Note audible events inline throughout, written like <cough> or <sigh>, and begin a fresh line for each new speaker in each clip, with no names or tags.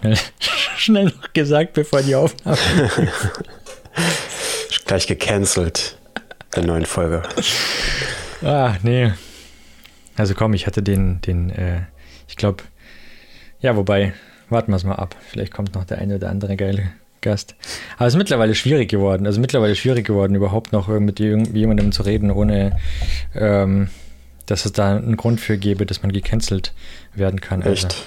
Schnell, <laughs> schnell noch gesagt, bevor die Aufnahme. <laughs>
Gleich gecancelt. Der neuen Folge.
Ah, nee. Also komm, ich hatte den, den, äh, ich glaube, ja, wobei, warten wir es mal ab. Vielleicht kommt noch der eine oder andere geile Gast. Aber es ist mittlerweile schwierig geworden. Also mittlerweile schwierig geworden, überhaupt noch mit jemandem zu reden, ohne ähm, dass es da einen Grund für gäbe, dass man gecancelt werden kann.
Also, Echt?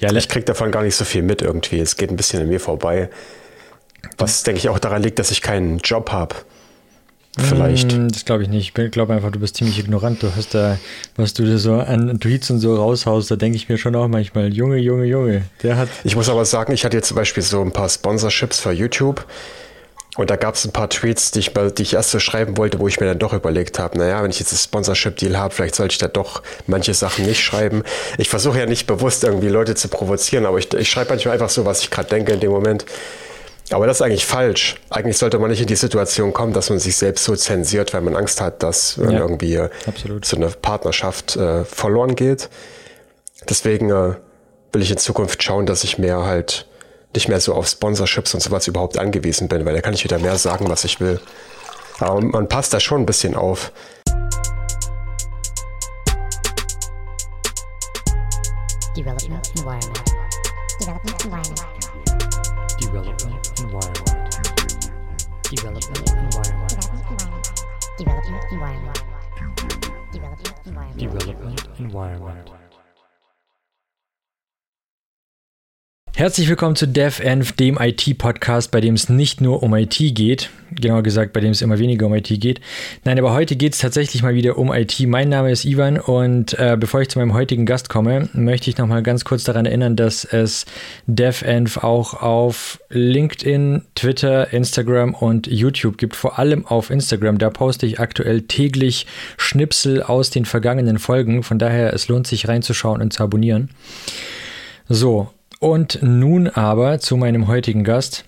Ja, ich krieg davon gar nicht so viel mit irgendwie. Es geht ein bisschen an mir vorbei. Was, denke ich, auch daran liegt, dass ich keinen Job habe. Vielleicht.
Mm, das glaube ich nicht. Ich glaube einfach, du bist ziemlich ignorant. Du hast da, was du so an Tweets und so raushaust, da denke ich mir schon auch manchmal, Junge, Junge, Junge, der hat.
Ich muss aber sagen, ich hatte jetzt zum Beispiel so ein paar Sponsorships für YouTube. Und da gab es ein paar Tweets, die ich, die ich erst so schreiben wollte, wo ich mir dann doch überlegt habe, naja, wenn ich jetzt ein Sponsorship-Deal habe, vielleicht sollte ich da doch manche Sachen nicht schreiben. Ich versuche ja nicht bewusst irgendwie Leute zu provozieren, aber ich, ich schreibe manchmal einfach so, was ich gerade denke in dem Moment. Aber das ist eigentlich falsch. Eigentlich sollte man nicht in die Situation kommen, dass man sich selbst so zensiert, weil man Angst hat, dass ja, irgendwie äh, absolut. so eine Partnerschaft äh, verloren geht. Deswegen äh, will ich in Zukunft schauen, dass ich mehr halt nicht mehr so auf Sponsorships und sowas überhaupt angewiesen bin, weil da kann ich wieder mehr sagen, was ich will. Aber man passt da schon ein bisschen auf. Development Environment. Development Environment. Development Development environment. Development environment. Development environment. Development environment.
Herzlich willkommen zu DevEnv, dem IT-Podcast, bei dem es nicht nur um IT geht, genauer gesagt, bei dem es immer weniger um IT geht. Nein, aber heute geht es tatsächlich mal wieder um IT. Mein Name ist Ivan und äh, bevor ich zu meinem heutigen Gast komme, möchte ich noch mal ganz kurz daran erinnern, dass es DevEnv auch auf LinkedIn, Twitter, Instagram und YouTube gibt. Vor allem auf Instagram. Da poste ich aktuell täglich Schnipsel aus den vergangenen Folgen. Von daher, es lohnt sich reinzuschauen und zu abonnieren. So, und nun aber zu meinem heutigen Gast.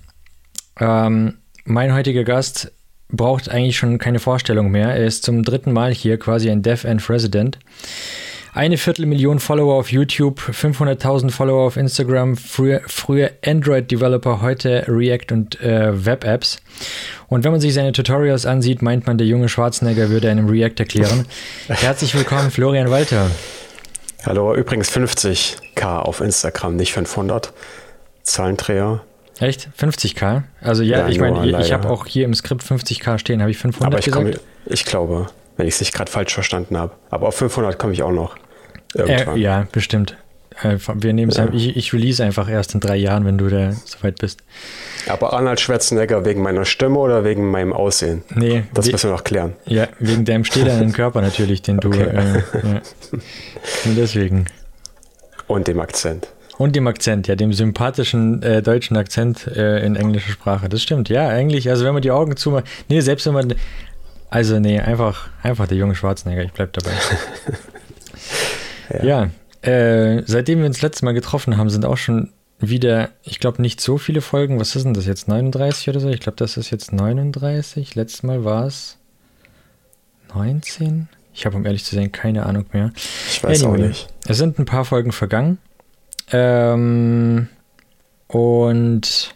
Ähm, mein heutiger Gast braucht eigentlich schon keine Vorstellung mehr. Er ist zum dritten Mal hier quasi ein Dev and Resident. Eine Viertelmillion Follower auf YouTube, 500.000 Follower auf Instagram, früher, früher Android-Developer, heute React und äh, Web-Apps. Und wenn man sich seine Tutorials ansieht, meint man, der junge Schwarzenegger würde einem React erklären. <laughs> Herzlich willkommen, Florian Walter.
Hallo, übrigens 50k auf Instagram, nicht 500. Zahlendreher.
Echt? 50k? Also ja, ja ich meine, ich habe auch hier im Skript 50k stehen. Habe ich 500
Aber ich
gesagt?
Komm, ich glaube, wenn ich es nicht gerade falsch verstanden habe. Aber auf 500 komme ich auch noch.
Äh, ja, bestimmt. Wir nehmen ja. ich, ich release einfach erst in drei Jahren, wenn du da soweit bist.
Aber Arnold Schwarzenegger wegen meiner Stimme oder wegen meinem Aussehen?
Nee.
Das müssen wir noch klären.
Ja, wegen deinem stählernen <laughs> Körper natürlich, den du. Okay. Äh, ja. Und deswegen.
Und dem Akzent.
Und dem Akzent, ja, dem sympathischen äh, deutschen Akzent äh, in englischer Sprache. Das stimmt, ja, eigentlich. Also, wenn man die Augen zumacht. Nee, selbst wenn man. Also, nee, einfach, einfach der junge Schwarzenegger, ich bleib dabei. <laughs> ja. ja äh, seitdem wir uns letztes Mal getroffen haben, sind auch schon wieder, ich glaube, nicht so viele Folgen. Was ist denn das jetzt? 39 oder so? Ich glaube, das ist jetzt 39. Letztes Mal war es 19. Ich habe, um ehrlich zu sein, keine Ahnung mehr.
Ich weiß anyway, auch nicht.
Es sind ein paar Folgen vergangen. Ähm, und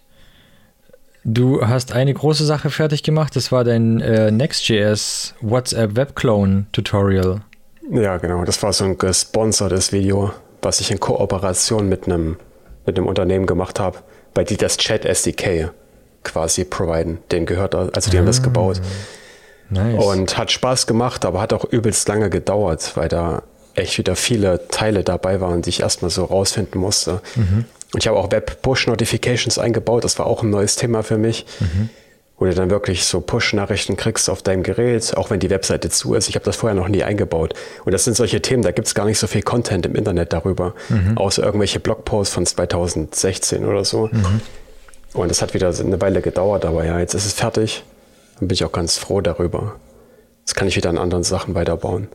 du hast eine große Sache fertig gemacht. Das war dein äh, Next.js WhatsApp Web Clone Tutorial.
Ja, genau. Das war so ein gesponsertes Video, was ich in Kooperation mit einem, mit einem Unternehmen gemacht habe, bei die das Chat SDK quasi providen. Den gehört, also die ah, haben das ah, gebaut. Nice. Und hat Spaß gemacht, aber hat auch übelst lange gedauert, weil da echt wieder viele Teile dabei waren, die ich erstmal so rausfinden musste. Mhm. Und ich habe auch Web-Push-Notifications eingebaut, das war auch ein neues Thema für mich. Mhm wo du dann wirklich so Push-Nachrichten kriegst auf deinem Gerät, auch wenn die Webseite zu ist. Ich habe das vorher noch nie eingebaut. Und das sind solche Themen, da gibt es gar nicht so viel Content im Internet darüber, mhm. außer irgendwelche Blogposts von 2016 oder so. Mhm. Und das hat wieder eine Weile gedauert, aber ja, jetzt ist es fertig. Dann bin ich auch ganz froh darüber. Jetzt kann ich wieder an anderen Sachen weiterbauen.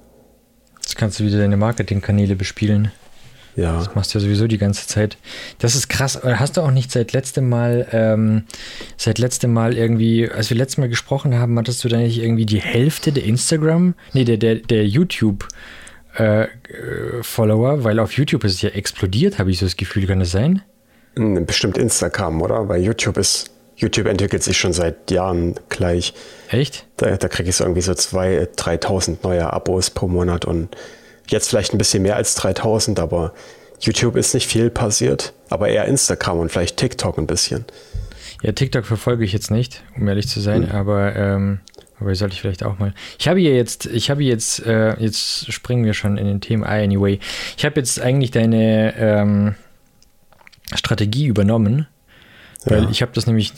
Jetzt kannst du wieder deine Marketingkanäle bespielen. Ja. Das machst du ja sowieso die ganze Zeit. Das ist krass. Hast du auch nicht seit letztem Mal, ähm, seit letztem Mal irgendwie, als wir letztes Mal gesprochen haben, hattest du da nicht irgendwie die Hälfte der Instagram, nee, der, der, der YouTube äh, Follower, weil auf YouTube ist es ja explodiert, habe ich so das Gefühl, kann das sein?
Bestimmt Instagram, oder? Weil YouTube ist, YouTube entwickelt sich schon seit Jahren gleich.
Echt?
Da, da kriege ich so irgendwie so 2.000, 3.000 neue Abos pro Monat und jetzt vielleicht ein bisschen mehr als 3.000, aber YouTube ist nicht viel passiert, aber eher Instagram und vielleicht TikTok ein bisschen.
Ja, TikTok verfolge ich jetzt nicht, um ehrlich zu sein, hm. aber, ähm, aber sollte ich vielleicht auch mal. Ich habe hier jetzt, ich habe jetzt, äh, jetzt springen wir schon in den Themen ah, anyway. Ich habe jetzt eigentlich deine ähm, Strategie übernommen, weil ja. ich habe das nämlich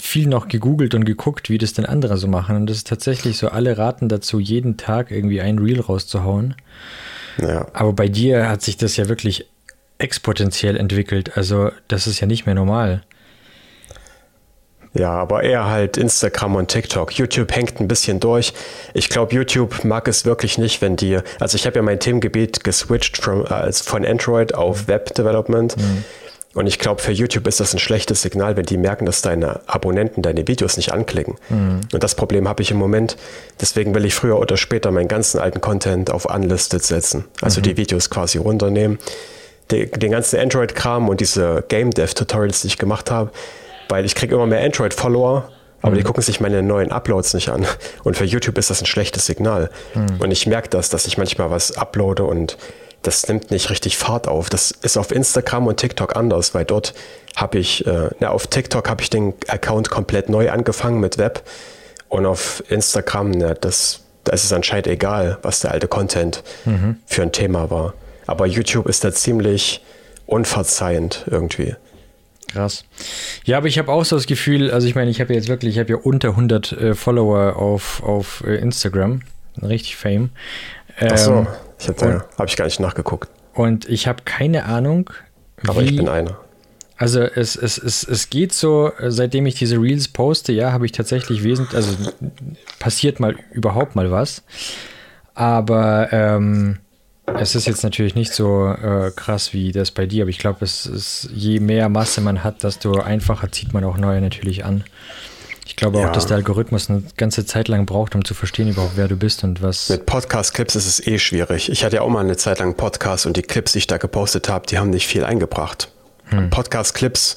viel noch gegoogelt und geguckt, wie das denn andere so machen. Und das ist tatsächlich so, alle raten dazu, jeden Tag irgendwie ein Reel rauszuhauen. Ja. Aber bei dir hat sich das ja wirklich exponentiell entwickelt. Also das ist ja nicht mehr normal.
Ja, aber eher halt Instagram und TikTok. YouTube hängt ein bisschen durch. Ich glaube, YouTube mag es wirklich nicht, wenn die, also ich habe ja mein Themengebiet geswitcht from, äh, von Android auf. Web Development. Mhm. Und ich glaube, für YouTube ist das ein schlechtes Signal, wenn die merken, dass deine Abonnenten deine Videos nicht anklicken. Mhm. Und das Problem habe ich im Moment. Deswegen will ich früher oder später meinen ganzen alten Content auf Unlisted setzen. Also mhm. die Videos quasi runternehmen. Den, den ganzen Android-Kram und diese Game Dev-Tutorials, die ich gemacht habe, weil ich kriege immer mehr Android-Follower, aber mhm. die gucken sich meine neuen Uploads nicht an. Und für YouTube ist das ein schlechtes Signal. Mhm. Und ich merke das, dass ich manchmal was uploade und das nimmt nicht richtig Fahrt auf. Das ist auf Instagram und TikTok anders, weil dort habe ich, äh, na, auf TikTok habe ich den Account komplett neu angefangen mit Web und auf Instagram, na, das, da ist es anscheinend egal, was der alte Content mhm. für ein Thema war. Aber YouTube ist da ziemlich unverzeihend irgendwie.
Krass. Ja, aber ich habe auch so das Gefühl, also ich meine, ich habe jetzt wirklich, ich habe ja unter 100 äh, Follower auf, auf äh, Instagram. Richtig Fame.
Ähm, Ach so, ähm, ich habe hab ich gar nicht nachgeguckt.
Und ich habe keine Ahnung.
Aber ich bin einer.
Also es, es, es, es geht so, seitdem ich diese Reels poste, ja, habe ich tatsächlich wesentlich, also passiert mal überhaupt mal was. Aber ähm, es ist jetzt natürlich nicht so äh, krass wie das bei dir, aber ich glaube, es ist, je mehr Masse man hat, desto einfacher zieht man auch neue natürlich an. Ich glaube ja. auch, dass der Algorithmus eine ganze Zeit lang braucht, um zu verstehen überhaupt, wer du bist und was.
Mit Podcast-Clips ist es eh schwierig. Ich hatte ja auch mal eine Zeit lang Podcast und die Clips, die ich da gepostet habe, die haben nicht viel eingebracht. Hm. Podcast-Clips,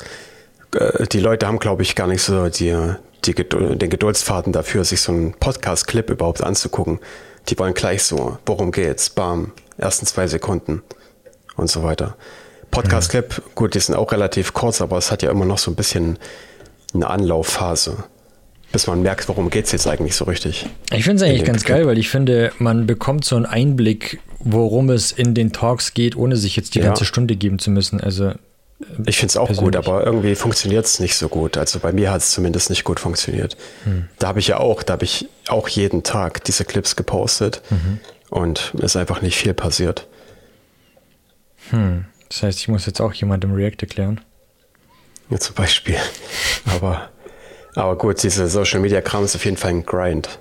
äh, die Leute haben, glaube ich, gar nicht so die, die, den Geduldsfaden dafür, sich so einen Podcast-Clip überhaupt anzugucken. Die wollen gleich so, worum geht's? Bam, ersten zwei Sekunden und so weiter. Podcast-Clip, gut, die sind auch relativ kurz, aber es hat ja immer noch so ein bisschen eine Anlaufphase, bis man merkt, worum geht es jetzt eigentlich so richtig.
Ich finde es eigentlich ganz Clip. geil, weil ich finde, man bekommt so einen Einblick, worum es in den Talks geht, ohne sich jetzt die ja. ganze Stunde geben zu müssen. Also äh,
ich finde es auch persönlich. gut, aber irgendwie funktioniert es nicht so gut. Also bei mir hat es zumindest nicht gut funktioniert. Hm. Da habe ich ja auch, da habe ich auch jeden Tag diese Clips gepostet. Mhm. Und ist einfach nicht viel passiert.
Hm. Das heißt, ich muss jetzt auch jemandem React erklären.
Ja, zum Beispiel. <laughs> aber, aber gut, diese Social Media Kram ist auf jeden Fall ein Grind.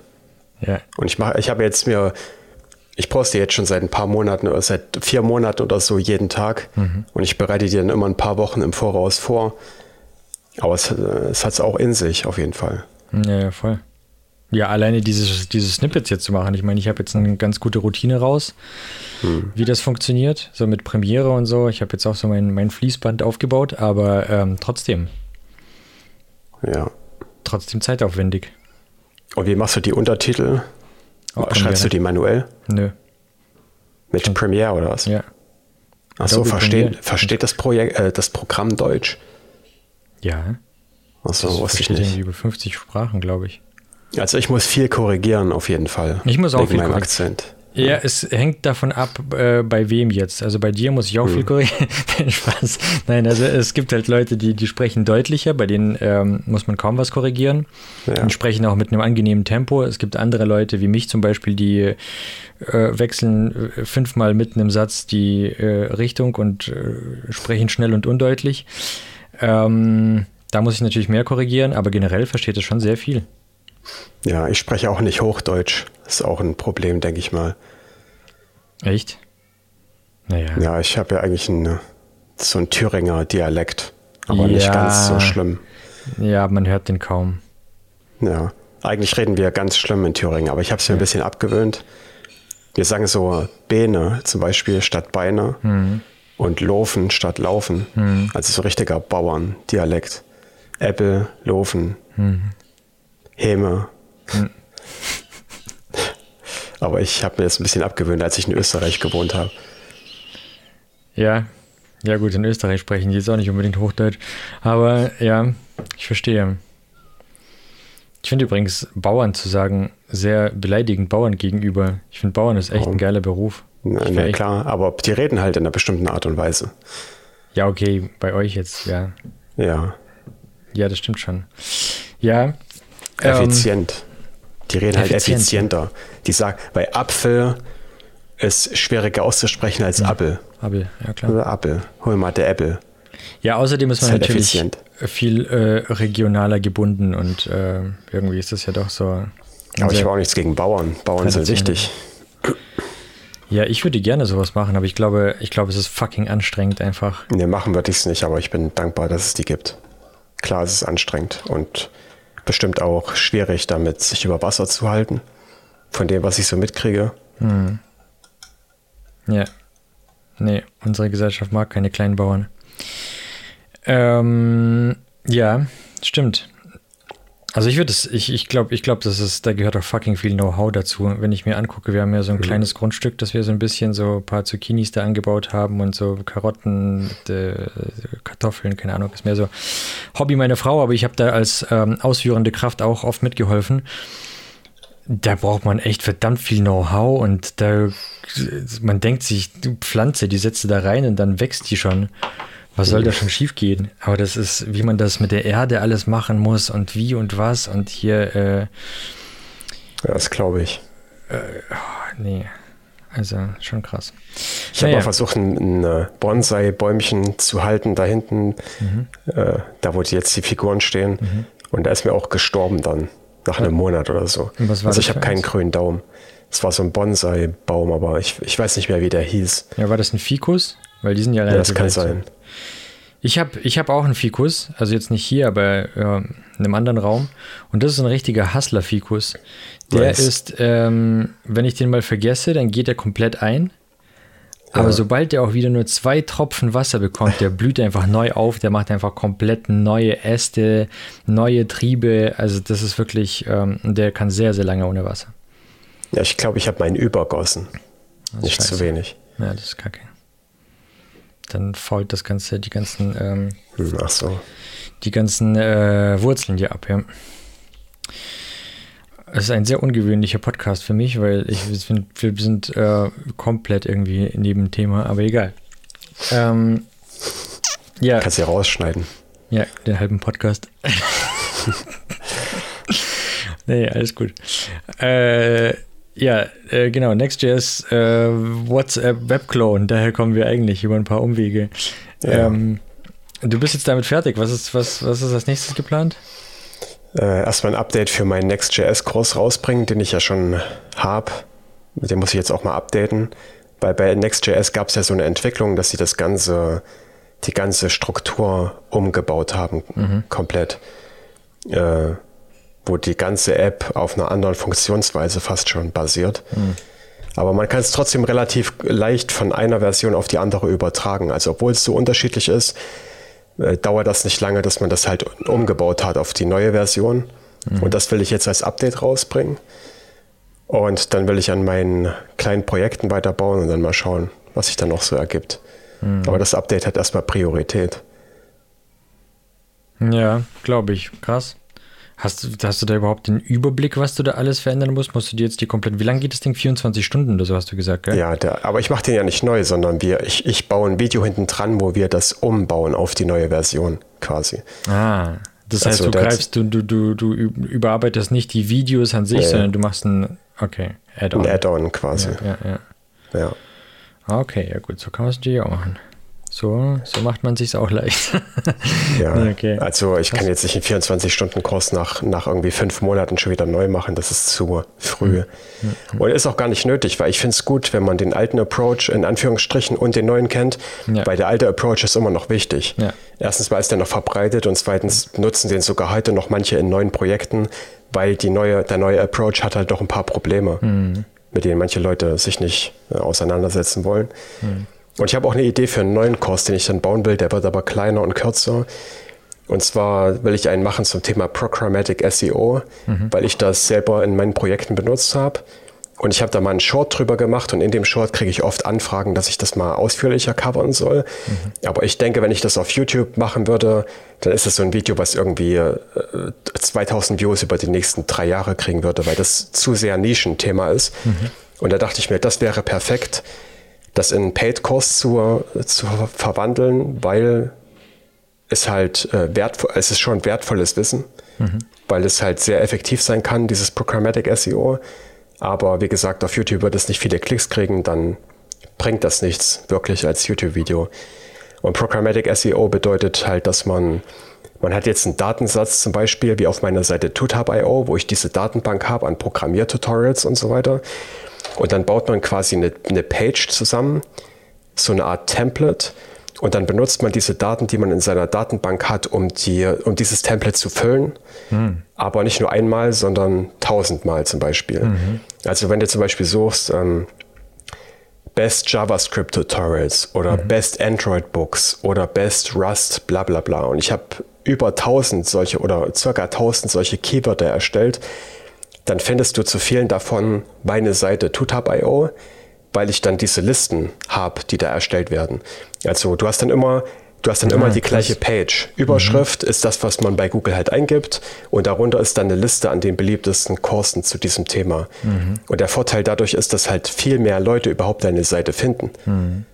Ja. Und ich mache, ich habe jetzt mir, ich poste jetzt schon seit ein paar Monaten oder seit vier Monaten oder so jeden Tag. Mhm. Und ich bereite die dann immer ein paar Wochen im Voraus vor. Aber es, es hat es auch in sich, auf jeden Fall.
Ja, ja, voll. Ja, alleine dieses, dieses Snippets jetzt zu machen. Ich meine, ich habe jetzt eine ganz gute Routine raus, hm. wie das funktioniert, so mit Premiere und so. Ich habe jetzt auch so mein, mein Fließband aufgebaut, aber ähm, trotzdem.
Ja.
Trotzdem zeitaufwendig.
Und wie machst du die Untertitel? Oh, Schreibst du die manuell?
Nö.
Mit Schon. Premiere oder was?
Ja.
Achso, versteht, versteht das, Projekt, äh, das Programm Deutsch?
Ja.
Achso, wusste ich nicht.
Über 50 Sprachen, glaube ich.
Also ich muss viel korrigieren auf jeden Fall.
Ich muss auch viel
korrigieren. Akzent.
Ja, es hängt davon ab, äh, bei wem jetzt. Also bei dir muss ich auch hm. viel korrigieren. <laughs> Spaß. Nein, also es gibt halt Leute, die, die sprechen deutlicher, bei denen ähm, muss man kaum was korrigieren. Ja. Und sprechen auch mit einem angenehmen Tempo. Es gibt andere Leute wie mich zum Beispiel, die äh, wechseln äh, fünfmal mitten im Satz die äh, Richtung und äh, sprechen schnell und undeutlich. Ähm, da muss ich natürlich mehr korrigieren, aber generell versteht es schon sehr viel.
Ja, ich spreche auch nicht Hochdeutsch. Das ist auch ein Problem, denke ich mal.
Echt?
Naja. Ja, ich habe ja eigentlich einen, so einen Thüringer Dialekt, aber ja. nicht ganz so schlimm.
Ja, man hört den kaum.
Ja, eigentlich reden wir ganz schlimm in Thüringen, aber ich habe es mir ja. ein bisschen abgewöhnt. Wir sagen so Beine zum Beispiel statt Beine. Mhm. und Lofen statt Laufen.
Mhm.
Also so richtiger Bauerndialekt. Äppel, Lofen,
Mhm.
Häme. <laughs> Aber ich habe mir das ein bisschen abgewöhnt, als ich in Österreich gewohnt habe.
Ja, ja gut, in Österreich sprechen die jetzt auch nicht unbedingt Hochdeutsch. Aber ja, ich verstehe. Ich finde übrigens, Bauern zu sagen, sehr beleidigend Bauern gegenüber. Ich finde, Bauern ist echt
Warum?
ein geiler Beruf.
Na, na
echt-
klar, aber die reden halt in einer bestimmten Art und Weise.
Ja, okay, bei euch jetzt, ja.
Ja,
Ja, das stimmt schon. Ja. Ähm,
effizient. die reden halt
effizient.
effizienter. Die sagen, bei Apfel ist schwieriger auszusprechen als Apfel.
Abel, ja klar.
Oder Apfel. Hol mal der Apple.
Ja, außerdem ist man
Ist halt
natürlich
effizient.
viel äh, regionaler gebunden und äh, irgendwie ist das ja doch so.
Aber ich habe auch nichts gegen Bauern. Bauern sind wichtig.
ja, ich würde gerne sowas machen, aber ich glaube, ich glaube, es ist fucking anstrengend einfach.
Ne, machen würde ich es nicht, aber ich bin dankbar, dass es die gibt. Klar, es ist anstrengend und bestimmt auch schwierig, damit sich über Wasser zu halten. Von dem, was ich so mitkriege.
Ja. Nee, unsere Gesellschaft mag keine kleinen Bauern. Ähm, ja, stimmt. Also ich würde es, ich, ich glaube, ich glaube, das ist, da gehört auch fucking viel Know-how dazu. Wenn ich mir angucke, wir haben ja so ein kleines Grundstück, dass wir so ein bisschen so ein paar Zucchinis da angebaut haben und so Karotten, äh, Kartoffeln, keine Ahnung, ist mehr so Hobby meiner Frau, aber ich habe da als ähm, ausführende Kraft auch oft mitgeholfen. Da braucht man echt verdammt viel Know-how und da man denkt sich, Pflanze, die setzt du da rein und dann wächst die schon. Was soll da schon schief gehen? Aber das ist, wie man das mit der Erde alles machen muss und wie und was und hier, äh,
Ja, das glaube ich.
nee, also schon krass.
Ich habe
Naja.
mal versucht, ein, ein äh, Bonsai-Bäumchen zu halten, da hinten,
Mhm.
äh, da wo die jetzt die Figuren stehen. Und da ist mir auch gestorben dann, nach einem Monat oder so. Also ich habe keinen grünen Daumen. Es war so ein Bonsai-Baum, aber ich, ich weiß nicht mehr, wie der hieß.
Ja, war das ein Fikus? Weil die sind ja
Ja, das kann sein.
Ich habe ich hab auch einen Fikus, also jetzt nicht hier, aber ja, in einem anderen Raum. Und das ist ein richtiger Hustler-Fikus. Der
Nice.
ist, ähm, wenn ich den mal vergesse, dann geht er komplett ein. Aber
Ja.
sobald der auch wieder nur zwei Tropfen Wasser bekommt, der blüht einfach neu auf, der macht einfach komplett neue Äste, neue Triebe. Also das ist wirklich, ähm, der kann sehr, sehr lange ohne Wasser.
Ja, ich glaube, ich habe meinen übergossen. Nicht zu
scheiße.
wenig.
Ja, das ist kacke. Dann fault das Ganze, die ganzen ähm,
Hm, Ach so.
die ganzen äh, Wurzeln hier ab, ja. Es ist ein sehr ungewöhnlicher Podcast für mich, weil ich wir sind, wir sind äh, komplett irgendwie neben dem Thema, aber egal. Ähm, ja,
Kannst ja rausschneiden.
ja, den halben Podcast. <laughs> <laughs> nee, alles gut. Äh, ja, äh, genau, Next.js, äh, WhatsApp Webclone, daher kommen wir eigentlich über ein paar Umwege.
Ja.
Ähm, du bist jetzt damit fertig. Was ist, was, was ist als nächstes geplant?
Äh, erstmal ein Update für meinen Next.js-Kurs rausbringen, den ich ja schon habe. Den muss ich jetzt auch mal updaten. Weil bei Next.js gab es ja so eine Entwicklung, dass sie das ganze, die ganze Struktur umgebaut haben, komplett. Äh, wo die ganze App auf einer anderen Funktionsweise fast schon basiert. Aber man kann es trotzdem relativ leicht von einer Version auf die andere übertragen. Also obwohl es so unterschiedlich ist, äh, dauert das nicht lange, dass man das halt umgebaut hat auf die neue Version. Und das will ich jetzt als Update rausbringen. Und dann will ich an meinen kleinen Projekten weiterbauen und dann mal schauen, was sich dann noch so ergibt. Aber das Update hat erstmal Priorität.
Ja, glaube ich. Krass. Hast, du- hast du da überhaupt den Überblick, was du da alles verändern musst? Musst du dir jetzt die komplett. Wie lange geht das Ding? 24 Stunden oder so hast du gesagt, gell?
Ja, der, aber ich mache den ja nicht neu, sondern wir, ich, ich baue ein Video hinten dran, wo wir das umbauen auf die neue Version quasi.
Ah. Das heißt,
Also
du greifst, du, du, du, du üb- überarbeitest nicht die Videos an sich,
Nee.
sondern du machst ein, okay, Add-on.
Ein Add-on quasi.
Ja, ja, ja.
Ja.
Ah, Okay, ja gut, so kann man es natürlich auch machen. So, so macht man sich auch leicht. <laughs>
Ja, <laughs>
Okay.
also ich kann jetzt nicht einen 24-Stunden-Kurs nach, nach irgendwie fünf Monaten schon wieder neu machen. Das ist zu früh.
Mhm.
Und ist auch gar nicht nötig, weil ich finde es gut, wenn man den alten Approach in Anführungsstrichen und den neuen kennt,
Ja.
weil der alte Approach ist immer noch wichtig.
Ja.
Erstens, weil es der noch verbreitet und zweitens nutzen den sogar heute noch manche in neuen Projekten, weil die neue, der neue Approach hat halt doch ein paar Probleme,
Mhm.
mit denen manche Leute sich nicht äh, auseinandersetzen wollen.
Mhm.
Und ich habe auch eine Idee für einen neuen Kurs, den ich dann bauen will, der wird aber kleiner und kürzer. Und zwar will ich einen machen zum Thema Programmatic SEO, mhm. weil ich das selber in meinen Projekten benutzt habe. Und ich habe da mal einen Short drüber gemacht und in dem Short kriege ich oft Anfragen, dass ich das mal ausführlicher covern soll. Mhm. Aber ich denke, wenn ich das auf YouTube machen würde, dann ist das so ein Video, was irgendwie äh, 2000 Views über die nächsten drei Jahre kriegen würde, weil das zu sehr Nischenthema ist. Mhm. Und da dachte ich mir, das wäre perfekt, das in Paid-Kurs zu, zu verwandeln, weil es halt äh, wertvoll, es ist schon wertvolles Wissen, mhm. weil es halt sehr effektiv sein kann, dieses Programmatic SEO. Aber wie gesagt, auf YouTube wird es nicht viele Klicks kriegen, dann bringt das nichts wirklich als YouTube-Video. Und Programmatic SEO bedeutet halt, dass man, man hat jetzt einen Datensatz zum Beispiel, wie auf meiner Seite tutab.io, wo ich diese Datenbank habe an Programmiertutorials und so weiter. Und dann baut man quasi eine, eine Page zusammen, so eine Art Template. Und dann benutzt man diese Daten, die man in seiner Datenbank hat, um, die, um dieses Template zu füllen. Hm. Aber nicht nur einmal, sondern tausendmal zum Beispiel. Mhm. Also wenn du zum Beispiel suchst, ähm, Best JavaScript Tutorials oder mhm. Best Android Books oder Best Rust, bla bla bla. Und ich habe über 1000 solche oder circa 1000 solche Keywörter erstellt. Dann findest du zu vielen davon meine Seite tutab.io, weil ich dann diese Listen habe, die da erstellt werden. Also du hast dann immer Du hast dann ja, immer die gleiche Page. Überschrift mhm. ist das, was man bei Google halt eingibt und darunter ist dann eine Liste an den beliebtesten Kursen zu diesem Thema. Mhm. Und der Vorteil dadurch ist, dass halt viel mehr Leute überhaupt deine Seite finden, mhm.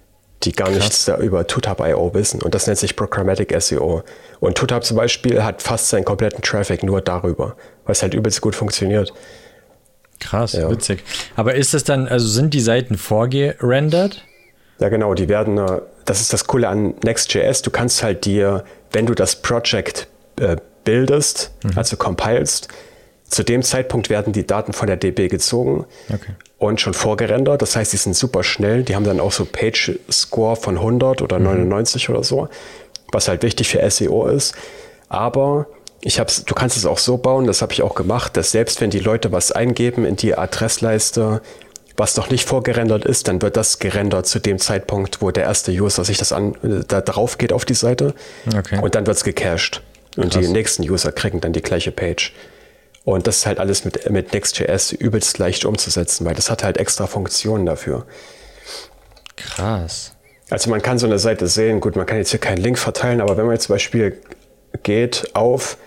die gar Krass. nichts da über Tutab.io wissen. Und das nennt sich Programmatic SEO. Und Tutab zum Beispiel hat fast seinen kompletten Traffic nur darüber, weil es halt übelst gut funktioniert.
Krass, ja. witzig. Aber ist das dann, also sind die Seiten vorgerendert?
Ja, genau, die werden äh, das ist das Coole an Next.js. Du kannst halt dir, wenn du das Project äh, bildest, mhm. also compilest, zu dem Zeitpunkt werden die Daten von der DB gezogen okay. und schon vorgerendert. Das heißt, die sind super schnell. Die haben dann auch so Page-Score von 100 oder mhm. 99 oder so, was halt wichtig für SEO ist. Aber ich hab's, du kannst es auch so bauen, das habe ich auch gemacht, dass selbst wenn die Leute was eingeben in die Adressleiste, was noch nicht vorgerendert ist, dann wird das gerendert zu dem Zeitpunkt, wo der erste User sich das an, äh, da drauf geht auf die Seite. Okay. Und dann wird es gecached. Und Krass. die nächsten User kriegen dann die gleiche Page. Und das ist halt alles mit, mit Next.js übelst leicht umzusetzen, weil das hat halt extra Funktionen dafür.
Krass.
Also man kann so eine Seite sehen, gut, man kann jetzt hier keinen Link verteilen, aber wenn man jetzt zum Beispiel geht auf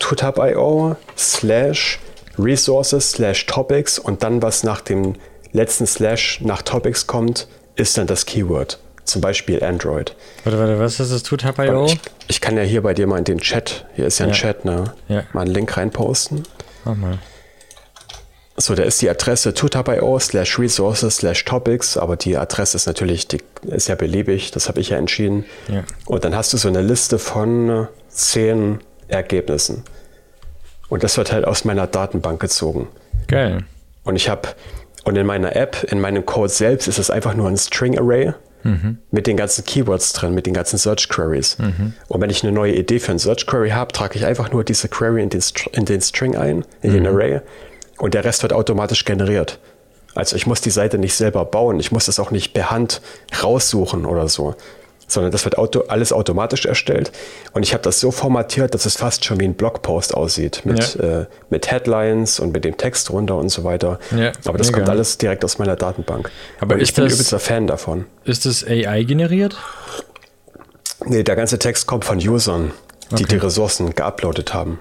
tutab.io slash resources slash topics und dann was nach dem letzten Slash nach Topics kommt, ist dann das Keyword. Zum Beispiel Android.
Warte, warte, was ist das Tutab.io?
Ich, ich kann ja hier bei dir mal in den Chat, hier ist ja ein ja. Chat, ne? Ja. Mal einen Link reinposten. Mach mal. So, da ist die Adresse tutab.io slash resources slash topics, aber die Adresse ist natürlich, die ist ja beliebig, das habe ich ja entschieden. Ja. Und dann hast du so eine Liste von zehn Ergebnissen. Und das wird halt aus meiner Datenbank gezogen.
Geil.
Und ich habe und in meiner App, in meinem Code selbst, ist es einfach nur ein String Array mhm. mit den ganzen Keywords drin, mit den ganzen Search Queries. Mhm. Und wenn ich eine neue Idee für ein Search Query habe, trage ich einfach nur diese Query in den, in den String ein, in mhm. den Array. Und der Rest wird automatisch generiert. Also ich muss die Seite nicht selber bauen, ich muss das auch nicht per Hand raussuchen oder so sondern das wird auto, alles automatisch erstellt. Und ich habe das so formatiert, dass es fast schon wie ein Blogpost aussieht, mit, ja. äh, mit Headlines und mit dem Text runter und so weiter. Ja, Aber das kommt alles direkt aus meiner Datenbank.
Aber
und
ich bin
das, übelster Fan davon.
Ist das AI generiert?
Nee, der ganze Text kommt von Usern, die okay. die Ressourcen geuploadet haben.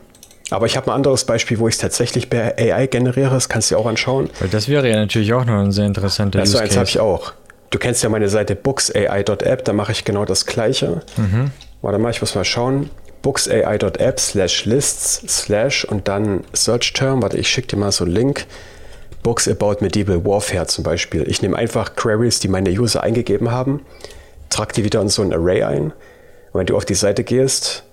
Aber ich habe ein anderes Beispiel, wo ich es tatsächlich per AI generiere. Das kannst du dir auch anschauen.
Weil das wäre ja natürlich auch noch ein sehr interessanter
das Use Case. Das habe ich auch. Du kennst ja meine Seite booksai.app, da mache ich genau das gleiche. Mhm. Warte mal, ich muss mal schauen. booksai.app slash lists slash und dann Search Term. Warte, ich schicke dir mal so einen Link. Books about Medieval Warfare zum Beispiel. Ich nehme einfach Queries, die meine User eingegeben haben, trage die wieder in so ein Array ein. Und wenn du auf die Seite gehst,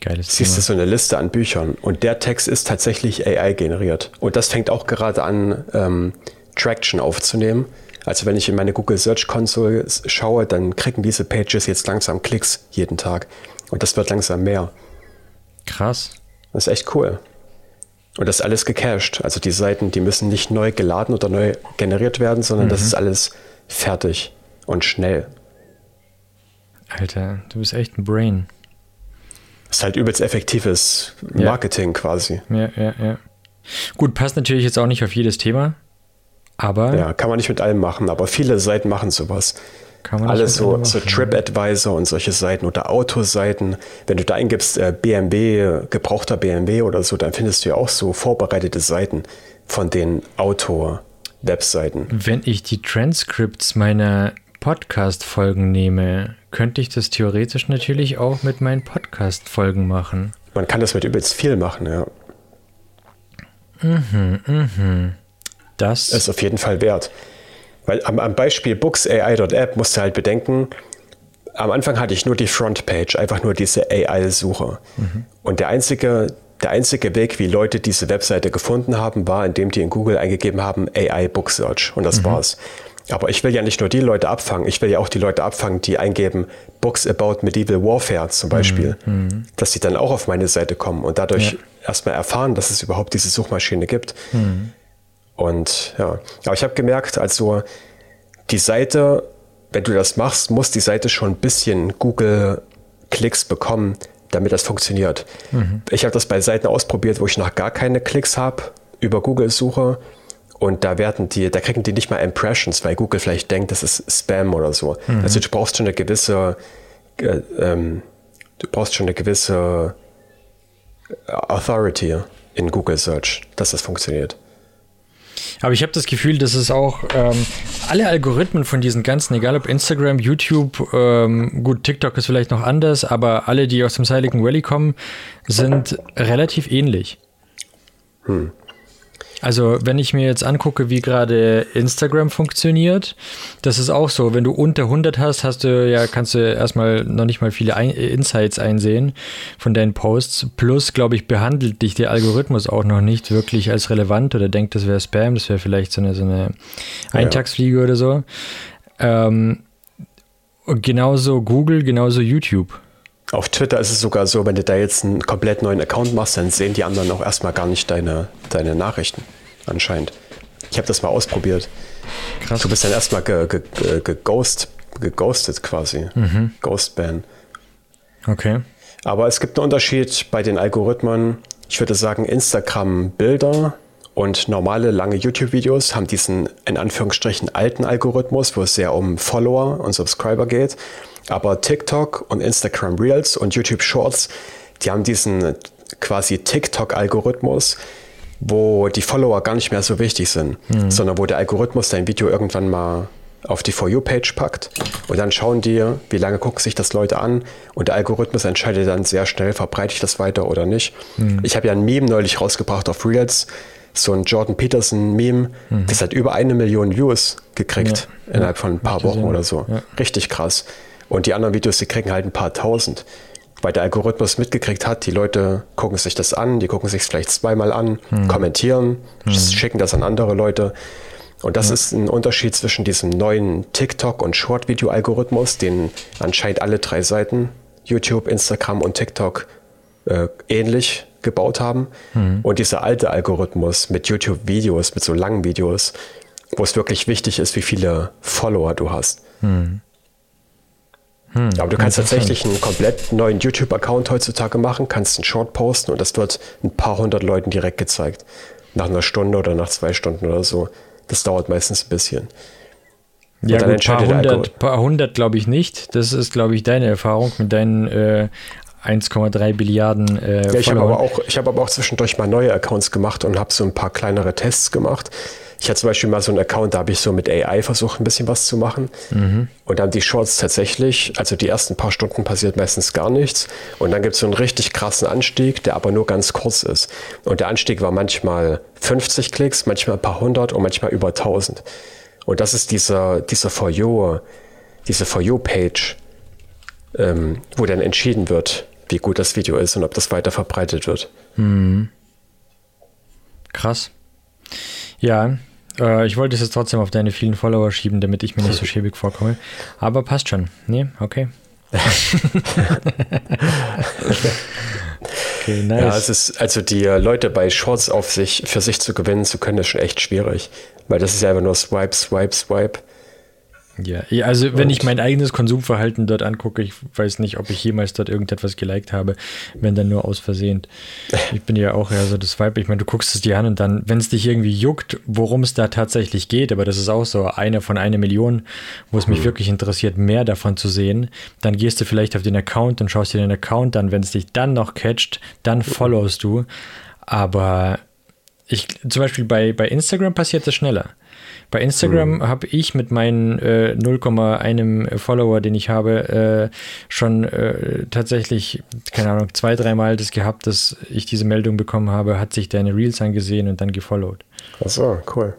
Geiles siehst Thema. du so eine Liste an Büchern. Und der Text ist tatsächlich AI generiert. Und das fängt auch gerade an, ähm, Traction aufzunehmen. Also wenn ich in meine Google Search Console schaue, dann kriegen diese Pages jetzt langsam Klicks jeden Tag. Und das wird langsam mehr.
Krass.
Das ist echt cool. Und das ist alles gecached. Also die Seiten, die müssen nicht neu geladen oder neu generiert werden, sondern mhm. das ist alles fertig. und schnell.
Alter, du bist echt ein Brain.
Ist halt übelst effektives Marketing ja. quasi.
Ja, ja, ja. Gut, passt natürlich jetzt auch nicht auf jedes Thema, aber.
Ja, kann man nicht mit allem machen, aber viele Seiten machen sowas. Kann man Alles so, so TripAdvisor und solche Seiten oder Autoseiten. Wenn du da eingibst äh, BMW, gebrauchter BMW oder so, dann findest du ja auch so vorbereitete Seiten von den Auto-Webseiten.
Wenn ich die Transcripts meiner Podcast-Folgen nehme, könnte ich das theoretisch natürlich auch mit meinen Podcast-Folgen machen.
Man kann das mit übelst viel machen, ja.
Mhm, mhm. Das
ist auf jeden Fall wert. Weil am, am Beispiel booksai.app musst du halt bedenken, am Anfang hatte ich nur die Frontpage, einfach nur diese AI-Suche. Mhm. Und der einzige, der einzige Weg, wie Leute diese Webseite gefunden haben, war, indem die in Google eingegeben haben AI Book Search. Und das mhm. war's. Aber ich will ja nicht nur die Leute abfangen, ich will ja auch die Leute abfangen, die eingeben Books about Medieval Warfare zum Beispiel, mhm. mhm. dass sie dann auch auf meine Seite kommen und dadurch ja. erstmal erfahren, dass es überhaupt diese Suchmaschine gibt. Mhm. Und ja, aber ich habe gemerkt, also die Seite, wenn du das machst, muss die Seite schon ein bisschen Google-Klicks bekommen, damit das funktioniert. Mhm. Ich habe das bei Seiten ausprobiert, wo ich noch gar keine Klicks habe über Google-Suche. Und da werden die, da kriegen die nicht mal Impressions, weil Google vielleicht denkt, das ist Spam oder so. Mhm. Also du brauchst schon eine gewisse, äh, ähm, du brauchst schon eine gewisse Authority in Google Search, dass das funktioniert.
Aber ich habe das Gefühl, dass es auch ähm, alle Algorithmen von diesen ganzen, egal ob Instagram, YouTube, ähm, gut, TikTok ist vielleicht noch anders, aber alle, die aus dem Silicon Valley kommen, sind relativ ähnlich. Hm. Also, wenn ich mir jetzt angucke, wie gerade Instagram funktioniert, das ist auch so. Wenn du unter 100 hast, hast du ja, kannst du erstmal noch nicht mal viele Ein Insights einsehen von deinen Posts. Plus, glaube ich, behandelt dich der Algorithmus auch noch nicht wirklich als relevant oder denkt, das wäre Spam, das wäre vielleicht so eine, so eine Eintagsfliege ja. oder so. Ähm, genauso Google, genauso YouTube.
Auf Twitter ist es sogar so, wenn du da jetzt einen komplett neuen Account machst, dann sehen die anderen auch erstmal gar nicht deine, deine Nachrichten, anscheinend. Ich habe das mal ausprobiert. Krass. Du bist dann erstmal ge, ge, ge, geghost, geghostet quasi. Mhm. Ghostban.
Okay.
Aber es gibt einen Unterschied bei den Algorithmen. Ich würde sagen, Instagram-Bilder und normale lange YouTube-Videos haben diesen in Anführungsstrichen alten Algorithmus, wo es sehr um Follower und Subscriber geht. Aber TikTok und Instagram Reels und YouTube Shorts, die haben diesen quasi TikTok-Algorithmus, wo die Follower gar nicht mehr so wichtig sind, mhm. sondern wo der Algorithmus dein Video irgendwann mal auf die For You-Page packt und dann schauen die, wie lange gucken sich das Leute an und der Algorithmus entscheidet dann sehr schnell, verbreite ich das weiter oder nicht. Mhm. Ich habe ja ein Meme neulich rausgebracht auf Reels, so ein Jordan Peterson-Meme, mhm. das hat über eine Million Views gekriegt ja. innerhalb von ein paar Wochen oder so. Ja. Richtig krass. Und die anderen Videos, die kriegen halt ein paar tausend. Weil der Algorithmus mitgekriegt hat, die Leute gucken sich das an, die gucken sich es vielleicht zweimal an, hm. kommentieren, hm. schicken das an andere Leute. Und das ja. ist ein Unterschied zwischen diesem neuen TikTok- und Short-Video-Algorithmus, den anscheinend alle drei Seiten, YouTube, Instagram und TikTok, äh, ähnlich gebaut haben. Hm. Und dieser alte Algorithmus mit YouTube-Videos, mit so langen Videos, wo es wirklich wichtig ist, wie viele Follower du hast. Hm. Hm, Aber du kannst tatsächlich einen komplett neuen YouTube-Account heutzutage machen, kannst einen Short posten und das wird ein paar hundert Leuten direkt gezeigt. Nach einer Stunde oder nach zwei Stunden oder so. Das dauert meistens ein bisschen.
Ja, gut, paar hundert, paar hundert glaube ich nicht. Das ist, glaube ich, deine Erfahrung mit deinen äh, 1,3 Billiarden. Äh,
ja, ich habe aber, auch, hab aber auch zwischendurch mal neue Accounts gemacht und habe so ein paar kleinere Tests gemacht. Ich hatte zum Beispiel mal so einen Account, da habe ich so mit AI versucht, ein bisschen was zu machen. Mhm. Und dann die Shorts tatsächlich, also die ersten paar Stunden passiert meistens gar nichts. Und dann gibt es so einen richtig krassen Anstieg, der aber nur ganz kurz ist. Und der Anstieg war manchmal 50 Klicks, manchmal ein paar hundert und manchmal über 1000. Und das ist dieser, dieser For You, diese For You-Page, ähm, wo dann entschieden wird, wie gut das Video ist und ob das weiter verbreitet wird. Mhm.
Krass. Ja, äh, ich wollte es jetzt trotzdem auf deine vielen Follower schieben, damit ich mir nicht so <laughs> schäbig vorkomme. Aber passt schon. Nee, okay. <laughs>
okay, nice. Ja, es ist, also die äh, Leute bei Shorts auf sich, für sich zu gewinnen zu können, ist schon echt schwierig. Weil das ist ja einfach nur Swipe, Swipe, Swipe.
Ja, also wenn ich mein eigenes Konsumverhalten dort angucke, ich weiß nicht, ob ich jemals dort irgendetwas geliked habe, wenn dann nur aus Versehen. Ich bin ja auch eher so das Vibe. Ich meine, du guckst es dir an und dann, wenn es dich irgendwie juckt, worum es da tatsächlich geht, aber das ist auch so eine von einer Million, wo es mich mhm. wirklich interessiert, mehr davon zu sehen, dann gehst du vielleicht auf den Account und schaust dir den Account an. Wenn es dich dann noch catcht, dann followst du. Aber ich, zum Beispiel bei, bei Instagram passiert das schneller. Bei Instagram mhm. habe ich mit meinen äh, 0,1 Follower, den ich habe, äh, schon äh, tatsächlich, keine Ahnung, zwei, dreimal das gehabt, dass ich diese Meldung bekommen habe, hat sich deine Reels angesehen und dann gefollowt.
Ach so, cool.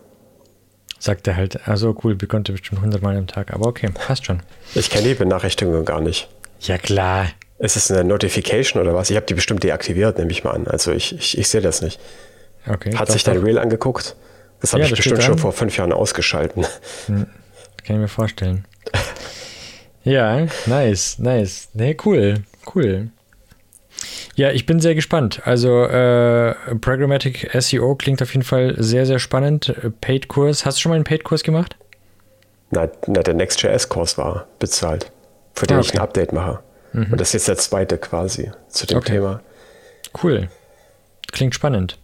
Sagt er halt, also cool, bekommt er bestimmt 100 Mal am Tag, aber okay, passt schon.
Ich kenne die Benachrichtigungen gar nicht.
Ja, klar.
Ist es eine Notification oder was? Ich habe die bestimmt deaktiviert, nehme ich mal an. Also ich, ich, ich sehe das nicht. Okay, Hat sich dein Reel angeguckt? Das habe ja, ich das bestimmt schon vor fünf Jahren ausgeschalten.
Hm, kann ich mir vorstellen. ja, nice, nice. Nee, cool, cool. Ja, ich bin sehr gespannt. Also äh, Programmatic SEO klingt auf jeden Fall sehr, sehr spannend. Paid-Kurs. Hast du schon mal einen Paid-Kurs gemacht?
Na, na der Next.js-Kurs war bezahlt, für den ah, okay. ich ein Update mache. Mhm. Und das ist jetzt der zweite quasi zu dem okay. Thema.
Cool. Klingt spannend.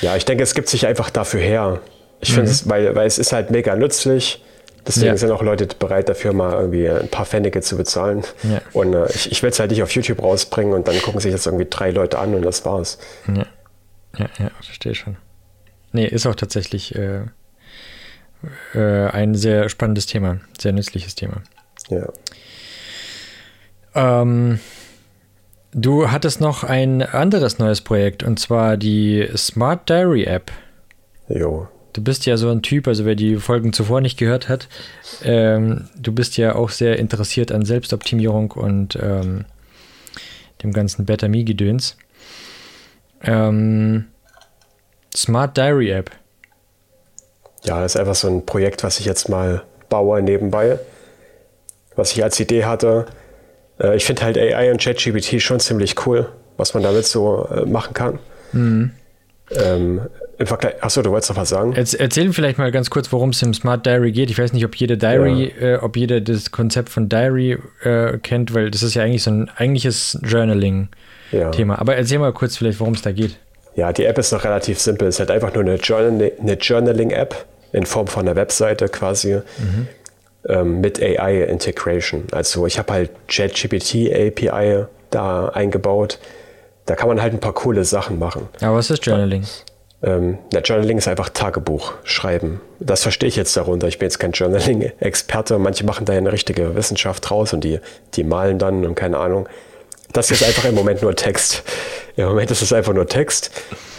Ja, ich denke, es gibt sich einfach dafür her. Ich mhm. finde es, weil, weil es ist halt mega nützlich. Deswegen ja. sind auch Leute bereit dafür, mal irgendwie ein paar Pfennige zu bezahlen. Ja. Und äh, ich, ich will es halt nicht auf YouTube rausbringen und dann gucken sich jetzt irgendwie drei Leute an und das war's.
Ja, ja, ja verstehe schon. Nee, ist auch tatsächlich äh, äh, ein sehr spannendes Thema, sehr nützliches Thema.
Ja.
Ähm, Du hattest noch ein anderes neues Projekt und zwar die Smart Diary App.
Jo.
Du bist ja so ein Typ, also wer die Folgen zuvor nicht gehört hat, ähm, du bist ja auch sehr interessiert an Selbstoptimierung und ähm, dem ganzen Better Me Gedöns. Ähm, Smart Diary App.
Ja, das ist einfach so ein Projekt, was ich jetzt mal baue nebenbei. Was ich als Idee hatte, äh, ich finde halt AI und ChatGPT schon ziemlich cool, was man damit so äh, machen kann. Mhm. Ähm, Im Vergleich, achso, du wolltest noch was sagen?
Erzählen vielleicht mal ganz kurz, worum es im Smart Diary geht. Ich weiß nicht, ob jede Diary, ja. äh, ob jeder das Konzept von Diary äh, kennt, weil das ist ja eigentlich so ein eigentliches Journaling-Thema. Ja. Aber erzähl mal kurz vielleicht, worum es da geht.
Ja, die App ist noch relativ simpel. Es ist halt einfach nur eine, Journal eine Journaling-App in Form von einer Webseite quasi. Mhm ähm, mit AI-Integration. Also ich habe halt ChatGPT API da eingebaut. Da kann man halt ein paar coole Sachen machen.
Aber was ist Journaling?
Ähm, na, Journaling ist einfach Tagebuch schreiben. Das verstehe ich jetzt darunter. Ich bin jetzt kein Journaling-Experte. Manche machen da ja eine richtige Wissenschaft draus und die, die malen dann und keine Ahnung. Das ist einfach im Moment nur Text. Im Moment ist es einfach nur Text.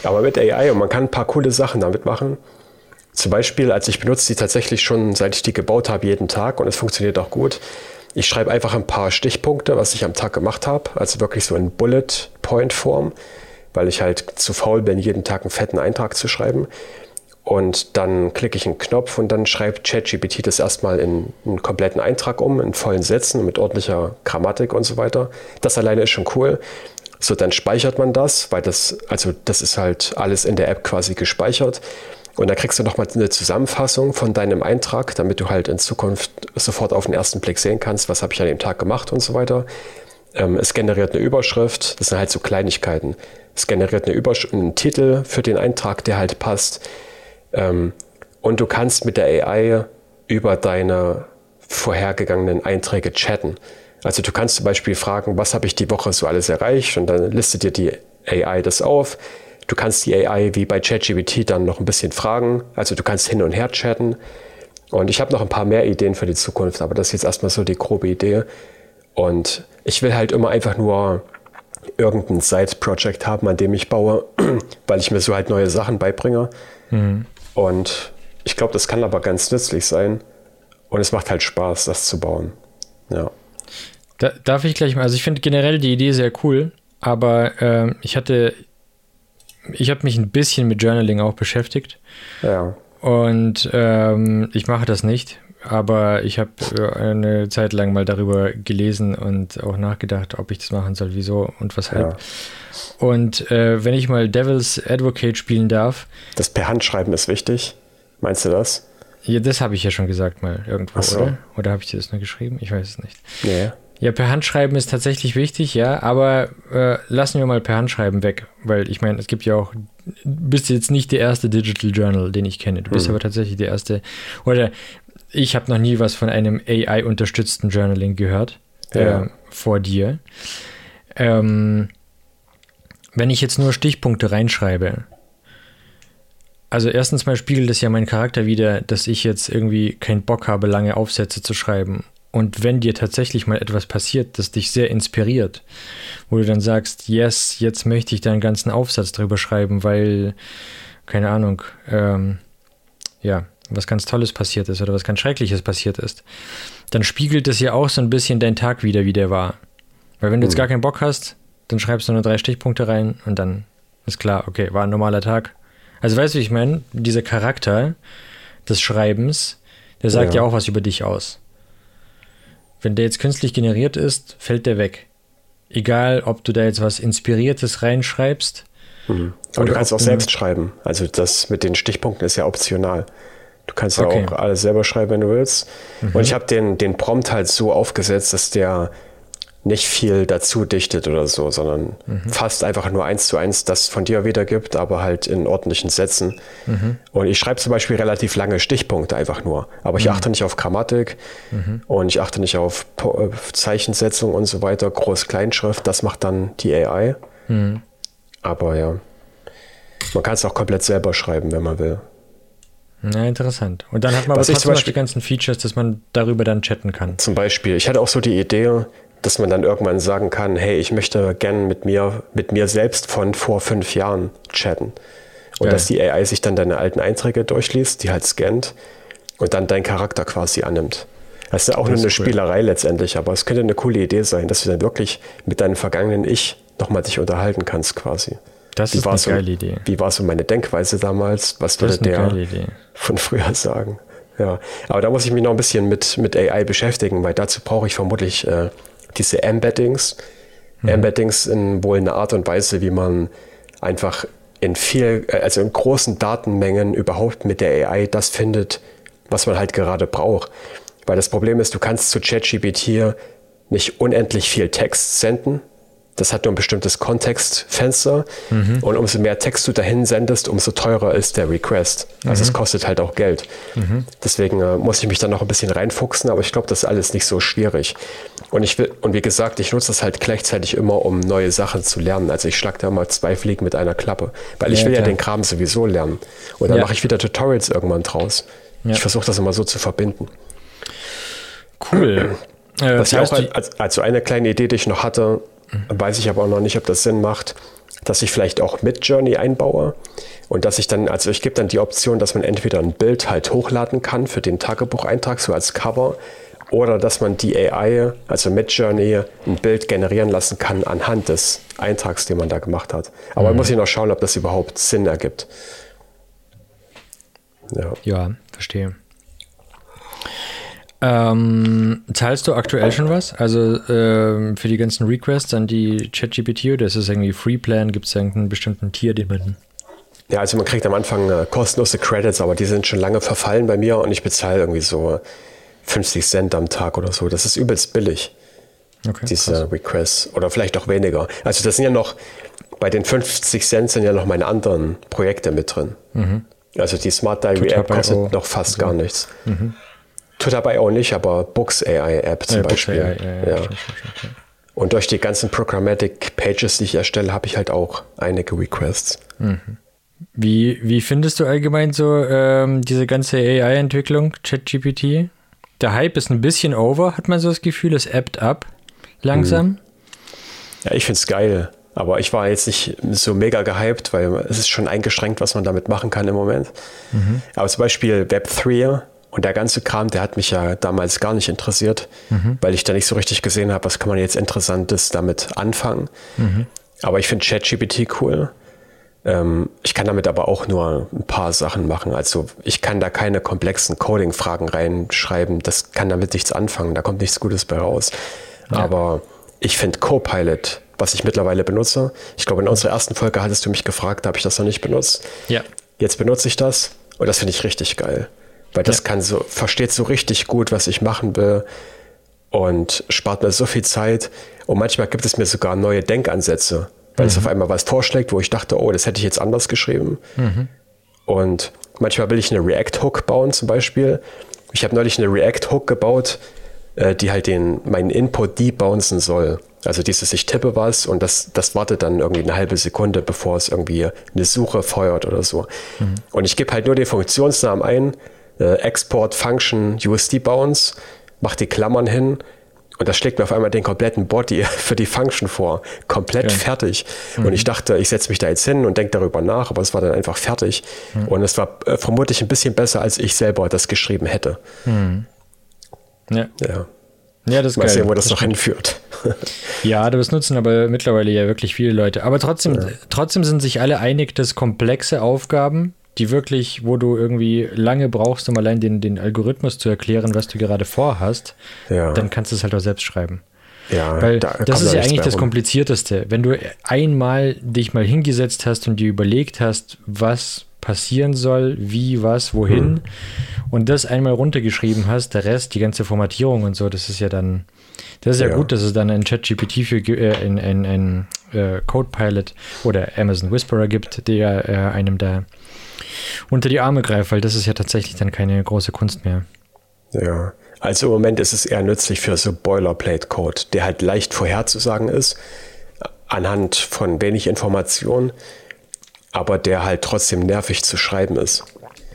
Aber mit AI und man kann ein paar coole Sachen damit machen. Zum Beispiel, als ich benutze die tatsächlich schon, seit ich die gebaut habe, jeden Tag und es funktioniert auch gut. Ich schreibe einfach ein paar Stichpunkte, was ich am Tag gemacht habe, also wirklich so in Bullet-Point-Form, weil ich halt zu faul bin, jeden Tag einen fetten Eintrag zu schreiben. Und dann klicke ich einen Knopf und dann schreibt ChatGPT das erstmal in einen kompletten Eintrag um, in vollen Sätzen mit ordentlicher Grammatik und so weiter. Das alleine ist schon cool. So, dann speichert man das, weil das, also das ist halt alles in der App quasi gespeichert. Und da kriegst du nochmal eine Zusammenfassung von deinem Eintrag, damit du halt in Zukunft sofort auf den ersten Blick sehen kannst, was habe ich an dem Tag gemacht und so weiter. Ähm, es generiert eine Überschrift, das sind halt so Kleinigkeiten. Es generiert eine Übersch einen Titel für den Eintrag, der halt passt. Ähm, und du kannst mit der AI über deine vorhergegangenen Einträge chatten. Also du kannst zum Beispiel fragen, was habe ich die Woche so alles erreicht und dann listet dir die AI das auf Du kannst die AI wie bei ChatGPT dann noch ein bisschen fragen. Also du kannst hin und her chatten. Und ich habe noch ein paar mehr Ideen für die Zukunft, aber das ist jetzt erstmal so die grobe Idee. Und ich will halt immer einfach nur irgendein Side-Project haben, an dem ich baue, <clears throat> weil ich mir so halt neue Sachen beibringe. Mhm. Und ich glaube, das kann aber ganz nützlich sein. Und es macht halt Spaß, das zu bauen. Ja.
Da, darf ich gleich mal, also ich finde generell die Idee sehr cool, aber äh, ich hatte ich habe mich ein bisschen mit Journaling auch beschäftigt.
Ja.
Und ähm, ich mache das nicht, aber ich habe eine Zeit lang mal darüber gelesen und auch nachgedacht, ob ich das machen soll, wieso und weshalb. Ja. Und äh, wenn ich mal Devil's Advocate spielen darf.
Das per Hand schreiben ist wichtig. Meinst du das?
Ja, das habe ich ja schon gesagt mal irgendwo,
so.
oder? Oder habe ich dir das nur geschrieben? Ich weiß es nicht.
Nee.
Ja, per Handschreiben ist tatsächlich wichtig, ja, aber äh, lassen wir mal per Handschreiben weg, weil ich meine, es gibt ja auch, du bist jetzt nicht der erste Digital Journal, den ich kenne. Du bist
Mhm.
aber tatsächlich der erste, oder ich habe noch nie was von einem AI-unterstützten Journaling gehört
Ja.
äh, vor dir. Ähm, wenn ich jetzt nur Stichpunkte reinschreibe, also erstens mal spiegelt es ja meinen Charakter wieder, dass ich jetzt irgendwie keinen Bock habe, lange Aufsätze zu schreiben. Und wenn dir tatsächlich mal etwas passiert, das dich sehr inspiriert, wo du dann sagst, yes, jetzt möchte ich da einen ganzen Aufsatz drüber schreiben, weil, keine Ahnung, ähm, ja, was ganz Tolles passiert ist oder was ganz Schreckliches passiert ist, dann spiegelt es ja auch so ein bisschen deinen Tag wieder, wie der war. Weil wenn du jetzt gar keinen Bock hast, dann schreibst du nur drei Stichpunkte rein und dann ist klar, okay, war ein normaler Tag. Also weißt du, wie ich meine, dieser Charakter des Schreibens, der sagt ja.
Ja.
auch was über dich aus. Wenn der jetzt künstlich generiert ist, fällt der weg. Egal, ob du da jetzt was Inspiriertes reinschreibst.
Mhm. Aber du kannst auch selbst schreiben. Also das mit den Stichpunkten ist ja optional. Du kannst
Okay.
ja auch alles selber schreiben, wenn du willst. Und ich habe den, den Prompt halt so aufgesetzt, dass der nicht viel dazu dichtet oder so, sondern fast einfach nur eins zu eins das von dir wiedergibt, aber halt in ordentlichen Sätzen. Und ich schreibe zum Beispiel relativ lange Stichpunkte einfach nur. Aber ich achte nicht auf Grammatik und ich achte nicht auf äh, Zeichensetzung und so weiter, Groß-Kleinschrift, das macht dann die AI. Aber ja, man kann es auch komplett selber schreiben, wenn man will.
Na, interessant. Und dann hat man aber
Was ich
trotzdem
zum
noch die
Beispiel-
ganzen Features, dass man darüber dann chatten kann.
Zum Beispiel, ich hatte auch so die Idee, dass man dann irgendwann sagen kann, hey, ich möchte gern mit mir, mit mir selbst von vor fünf Jahren chatten. Und
Geil.
dass die AI sich dann deine alten Einträge durchliest, die halt scannt und dann deinen Charakter quasi annimmt. Das ist ja auch nur
ist
eine
cool.
Spielerei letztendlich, aber es könnte eine coole Idee sein, dass du dann wirklich mit deinem vergangenen Ich nochmal dich unterhalten kannst quasi.
Das
Wie
ist eine
so,
geile Idee.
Wie war so meine Denkweise damals? Was
Das
würde der von früher sagen? Ja, aber da muss ich mich noch ein bisschen mit, mit AI beschäftigen, weil dazu brauche ich vermutlich äh, diese Embeddings.
Mhm.
Embeddings in wohl eine Art und Weise, wie man einfach in viel, äh, also in großen Datenmengen überhaupt mit der AI das findet, was man halt gerade braucht. Weil das Problem ist, du kannst zu ChatGPT nicht unendlich viel Text senden. Das hat nur ein bestimmtes Kontextfenster. Und umso mehr Text du dahin sendest, umso teurer ist der Request. Also es kostet halt auch Geld. Deswegen äh, muss ich mich dann noch ein bisschen reinfuchsen, aber ich glaube, das ist alles nicht so schwierig. Und ich will, und wie gesagt, ich nutze das halt gleichzeitig immer, um neue Sachen zu lernen. Also ich schlage da mal zwei Fliegen mit einer Klappe. Weil ich
Ja,
will ja
klar.
den Kram sowieso lernen. Und dann
Ja.
mache ich wieder Tutorials irgendwann draus.
Ja.
Ich versuche das immer so zu verbinden.
Cool. <clears throat> Äh,
Was ich auch, als, also eine kleine Idee, die ich noch hatte, weiß ich aber auch noch nicht, ob das Sinn macht, dass ich vielleicht auch mit Journey einbaue und dass ich dann, also ich gebe dann die Option, dass man entweder ein Bild halt hochladen kann für den Tagebucheintrag, so als Cover, oder dass man die AI, also mit Journey, ein Bild generieren lassen kann anhand des Eintrags, den man da gemacht hat. Aber muss ich noch schauen, ob das überhaupt Sinn ergibt. Ja.
Ja, verstehe. Ähm, zahlst du aktuell schon was? Also ähm, für die ganzen Requests an die ChatGPT oder ist es irgendwie Freeplan? Gibt es irgendeinen bestimmten Tier, den man.
Ja, also man kriegt am Anfang äh, kostenlose Credits, aber die sind schon lange verfallen bei mir und ich bezahle irgendwie so 50 Cent am Tag oder so. Das ist übelst billig,
Okay.
diese Requests. Oder vielleicht auch weniger. Also das sind ja noch, bei den 50 Cent sind ja noch meine anderen Projekte mit drin. Also die Smart Diary App kostet noch fast gar nichts. Tut dabei auch nicht, aber Books AI App zum
Äh,
Beispiel.
AI, ja, ja, ja.
Und durch die ganzen Programmatic Pages, die ich erstelle, habe ich halt auch einige Requests.
Wie, wie findest du allgemein so ähm, diese ganze AI-Entwicklung, ChatGPT? Der Hype ist ein bisschen over, hat man so das Gefühl, es ebbt ab langsam.
Ja, ich find's geil. Aber ich war jetzt nicht so mega gehypt, weil es ist schon eingeschränkt, was man damit machen kann im Moment. Aber zum Beispiel Web3 und der ganze Kram, der hat mich ja damals gar nicht interessiert, weil ich da nicht so richtig gesehen habe, was kann man jetzt Interessantes damit anfangen. Aber ich finde ChatGPT cool. Ähm, ich kann damit aber auch nur ein paar Sachen machen. Also ich kann da keine komplexen Coding-Fragen reinschreiben. Das kann damit nichts anfangen. Da kommt nichts Gutes bei raus. Aber ich finde Copilot, was ich mittlerweile benutze, ich glaube, in unserer ersten Folge hattest du mich gefragt, habe ich das noch nicht benutzt.
Ja.
Jetzt benutze ich das und das finde ich richtig geil. Weil das ja. kann so, versteht so richtig gut, was ich machen will und spart mir so viel Zeit. Und manchmal gibt es mir sogar neue Denkansätze, weil mhm. es auf einmal was vorschlägt, wo ich dachte, oh, das hätte ich jetzt anders geschrieben. Mhm. Und manchmal will ich eine React-Hook bauen zum Beispiel. Ich habe neulich eine React-Hook gebaut, äh, die halt den, meinen Input debouncen soll. Also dieses, ich tippe was und das, das wartet dann irgendwie eine halbe Sekunde, bevor es irgendwie eine Suche feuert oder so. Mhm. Und ich gebe halt nur den Funktionsnamen ein, äh, Export Function USD Bounce, mach die Klammern hin und das schlägt mir auf einmal den kompletten Body <laughs> für die Function vor. Komplett ja. fertig. Mhm. Und ich dachte, ich setze mich da jetzt hin und denke darüber nach, aber es war dann einfach fertig. Mhm. Und es war äh, vermutlich ein bisschen besser, als ich selber das geschrieben hätte. Mhm.
Ja.
ja.
Ja, das ist
Mal
geil.
sehen, wo das, das noch hinführt. <laughs>
ja, das nutzen aber mittlerweile ja wirklich viele Leute. Aber trotzdem, ja. trotzdem sind sich alle einig, dass komplexe Aufgaben, die wirklich, wo du irgendwie lange brauchst, um allein den, den Algorithmus zu erklären, was du gerade vorhast, ja. dann kannst du es halt auch selbst schreiben.
Ja,
Weil da das ist ja eigentlich das Komplizierteste. Wenn du einmal dich mal hingesetzt hast und dir überlegt hast, was passieren soll, wie, was, wohin, hm. und das einmal runtergeschrieben hast, der Rest, die ganze Formatierung und so, das ist ja dann, das ist ja, ja gut, dass es dann ein ChatGPT für äh, ein, ein, ein äh, Codepilot oder Amazon Whisperer gibt, der äh, einem da unter die Arme greift, weil das ist ja tatsächlich dann keine große Kunst mehr.
Ja, also im Moment ist es eher nützlich für so Boilerplate-Code, der halt leicht vorherzusagen ist, anhand von wenig Informationen aber der halt trotzdem nervig zu schreiben ist.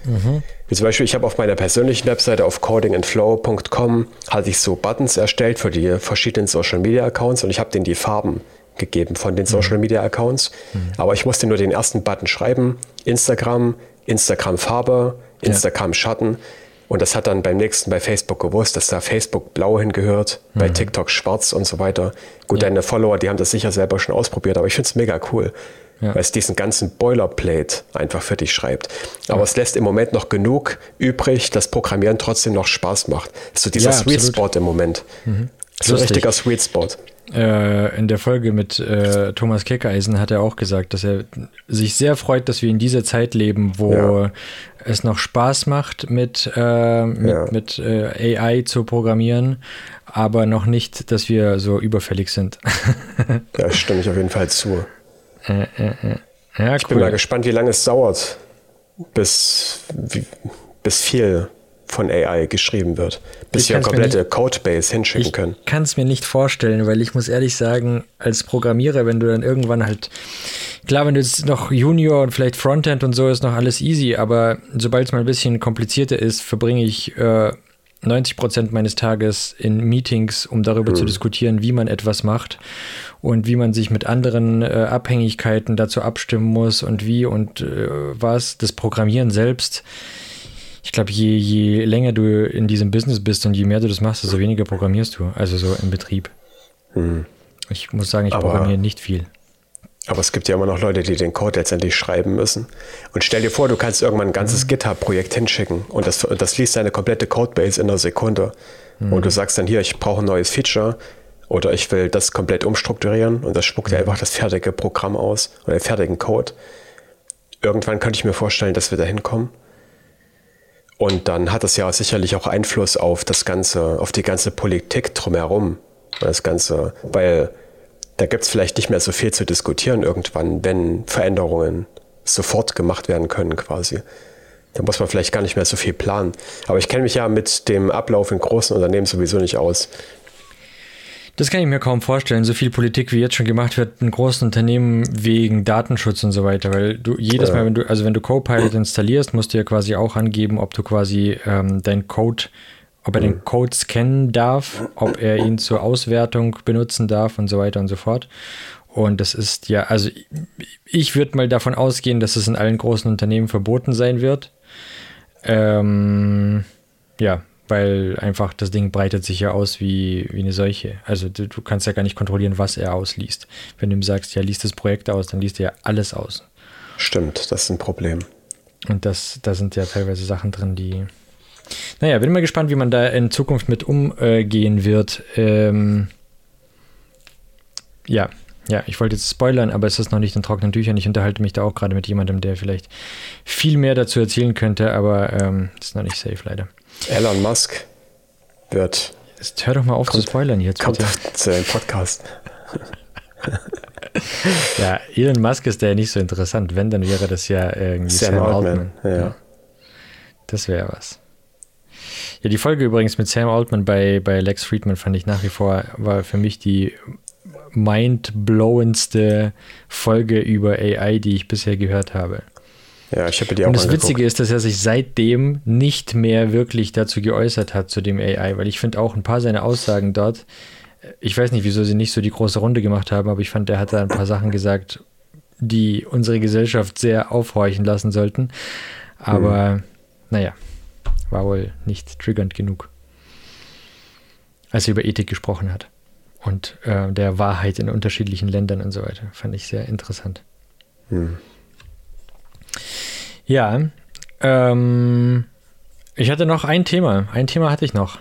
Mhm. Wie zum Beispiel, ich habe auf meiner persönlichen Webseite auf codingandflow.com hatte ich so Buttons erstellt für die verschiedenen Social Media Accounts und ich habe denen die Farben gegeben von den mhm. Social Media Accounts. Mhm. Aber ich musste nur den ersten Button schreiben: Instagram, Instagram Farbe, Instagram ja. Schatten. Und das hat dann beim nächsten bei Facebook gewusst, dass da Facebook blau hingehört, mhm. bei TikTok schwarz und so weiter. Gut, ja. deine Follower, die haben das sicher selber schon ausprobiert, aber ich finde es mega cool ja. weil es diesen ganzen Boilerplate einfach für dich schreibt. Aber ja. es lässt im Moment noch genug übrig, dass Programmieren trotzdem noch Spaß macht. So dieser Sweet Spot im Moment. Mhm. So ein richtiger Sweet Spot.
Äh, in der Folge mit äh, Thomas Keckeisen hat er auch gesagt, dass er sich sehr freut, dass wir in dieser Zeit leben, wo ja. es noch Spaß macht, mit, äh, mit, ja. mit äh, AI zu programmieren, aber noch nicht, dass wir so überfällig sind. <laughs>
da stimme ich auf jeden Fall zu.
Äh, äh. Ja,
ich cool. bin mal gespannt, wie lange es dauert, bis, wie, bis viel von AI geschrieben wird, bis wir eine komplette Codebase hinschicken können.
Ich kann es mir nicht vorstellen, weil ich muss ehrlich sagen, als Programmierer, wenn du dann irgendwann halt, klar, wenn du jetzt noch Junior und vielleicht Frontend und so ist noch alles easy, aber sobald es mal ein bisschen komplizierter ist, verbringe ich äh, 90 Prozent meines Tages in Meetings, um darüber hm. zu diskutieren, wie man etwas macht und wie man sich mit anderen äh, Abhängigkeiten dazu abstimmen muss und wie und äh, was. Das Programmieren selbst, ich glaube, je, je länger du in diesem Business bist und je mehr du das machst, desto weniger programmierst du. Also so im Betrieb. Hm. Ich muss sagen, ich Aber programmiere nicht viel.
Aber es gibt ja immer noch Leute, die den Code letztendlich schreiben müssen. Und stell dir vor, du kannst irgendwann ein ganzes mhm. GitHub-Projekt hinschicken und das, das liest deine komplette Codebase in einer Sekunde. Mhm. Und du sagst dann hier, ich brauche ein neues Feature oder ich will das komplett umstrukturieren und das spuckt ja mhm. einfach das fertige Programm aus oder den fertigen Code. Irgendwann könnte ich mir vorstellen, dass wir da hinkommen. Und dann hat das ja sicherlich auch Einfluss auf das Ganze, auf die ganze Politik drumherum. Das Ganze, weil da gibt es vielleicht nicht mehr so viel zu diskutieren irgendwann, wenn Veränderungen sofort gemacht werden können quasi. Da muss man vielleicht gar nicht mehr so viel planen. Aber ich kenne mich ja mit dem Ablauf in großen Unternehmen sowieso nicht aus.
Das kann ich mir kaum vorstellen, so viel Politik wie jetzt schon gemacht wird in großen Unternehmen wegen Datenschutz und so weiter, weil du jedes Mal, wenn du, also wenn du Copilot <clears throat> installierst, musst du ja quasi auch angeben, ob du quasi ähm, dein Code, ob er den mhm. Code scannen darf, ob er ihn zur Auswertung benutzen darf und so weiter und so fort. Und das ist ja, also ich würde mal davon ausgehen, dass es in allen großen Unternehmen verboten sein wird. Ähm, ja, weil einfach das Ding breitet sich ja aus wie, wie eine Seuche. Also du, du, kannst ja gar nicht kontrollieren, was er ausliest. Wenn du ihm sagst, ja, liest das Projekt aus, dann liest er ja alles aus.
Stimmt, das ist ein Problem.
Und das, da sind ja teilweise Sachen drin, die. Naja, bin mal gespannt, wie man da in Zukunft mit umgehen wird. Ähm, ja, ja, ich wollte jetzt spoilern, aber es ist noch nicht in trockenen Tüchern. Ich unterhalte mich da auch gerade mit jemandem, der vielleicht viel mehr dazu erzählen könnte, aber ähm, ist noch nicht safe leider.
Elon Musk wird.
Jetzt hör doch mal auf kommt, zu spoilern jetzt.
Kommt bitte. <laughs> zu dem Podcast. <laughs>
ja, Elon Musk ist ja nicht so interessant. Wenn, dann wäre das ja irgendwie Sam, Sam Altman. Altman. Ja. Das wäre was. Ja, die Folge übrigens mit Sam Altman bei, bei Lex Friedman fand ich nach wie vor, war für mich die mindblowendste Folge über AI, die ich bisher gehört habe.
Ja, ich habe die auch
Und das angeguckt. Witzige ist, dass er sich seitdem nicht mehr wirklich dazu geäußert hat, zu dem AI, weil ich finde auch ein paar seiner Aussagen dort, ich weiß nicht, wieso sie nicht so die große Runde gemacht haben, aber ich fand, er hat da ein paar Sachen gesagt, die unsere Gesellschaft sehr aufhorchen lassen sollten. Aber mhm. naja, war wohl nicht triggernd genug, als er über Ethik gesprochen hat und äh, der Wahrheit in unterschiedlichen Ländern und so weiter. Fand ich sehr interessant. Hm. Ja, ähm, ich hatte noch ein Thema. Ein Thema hatte ich noch.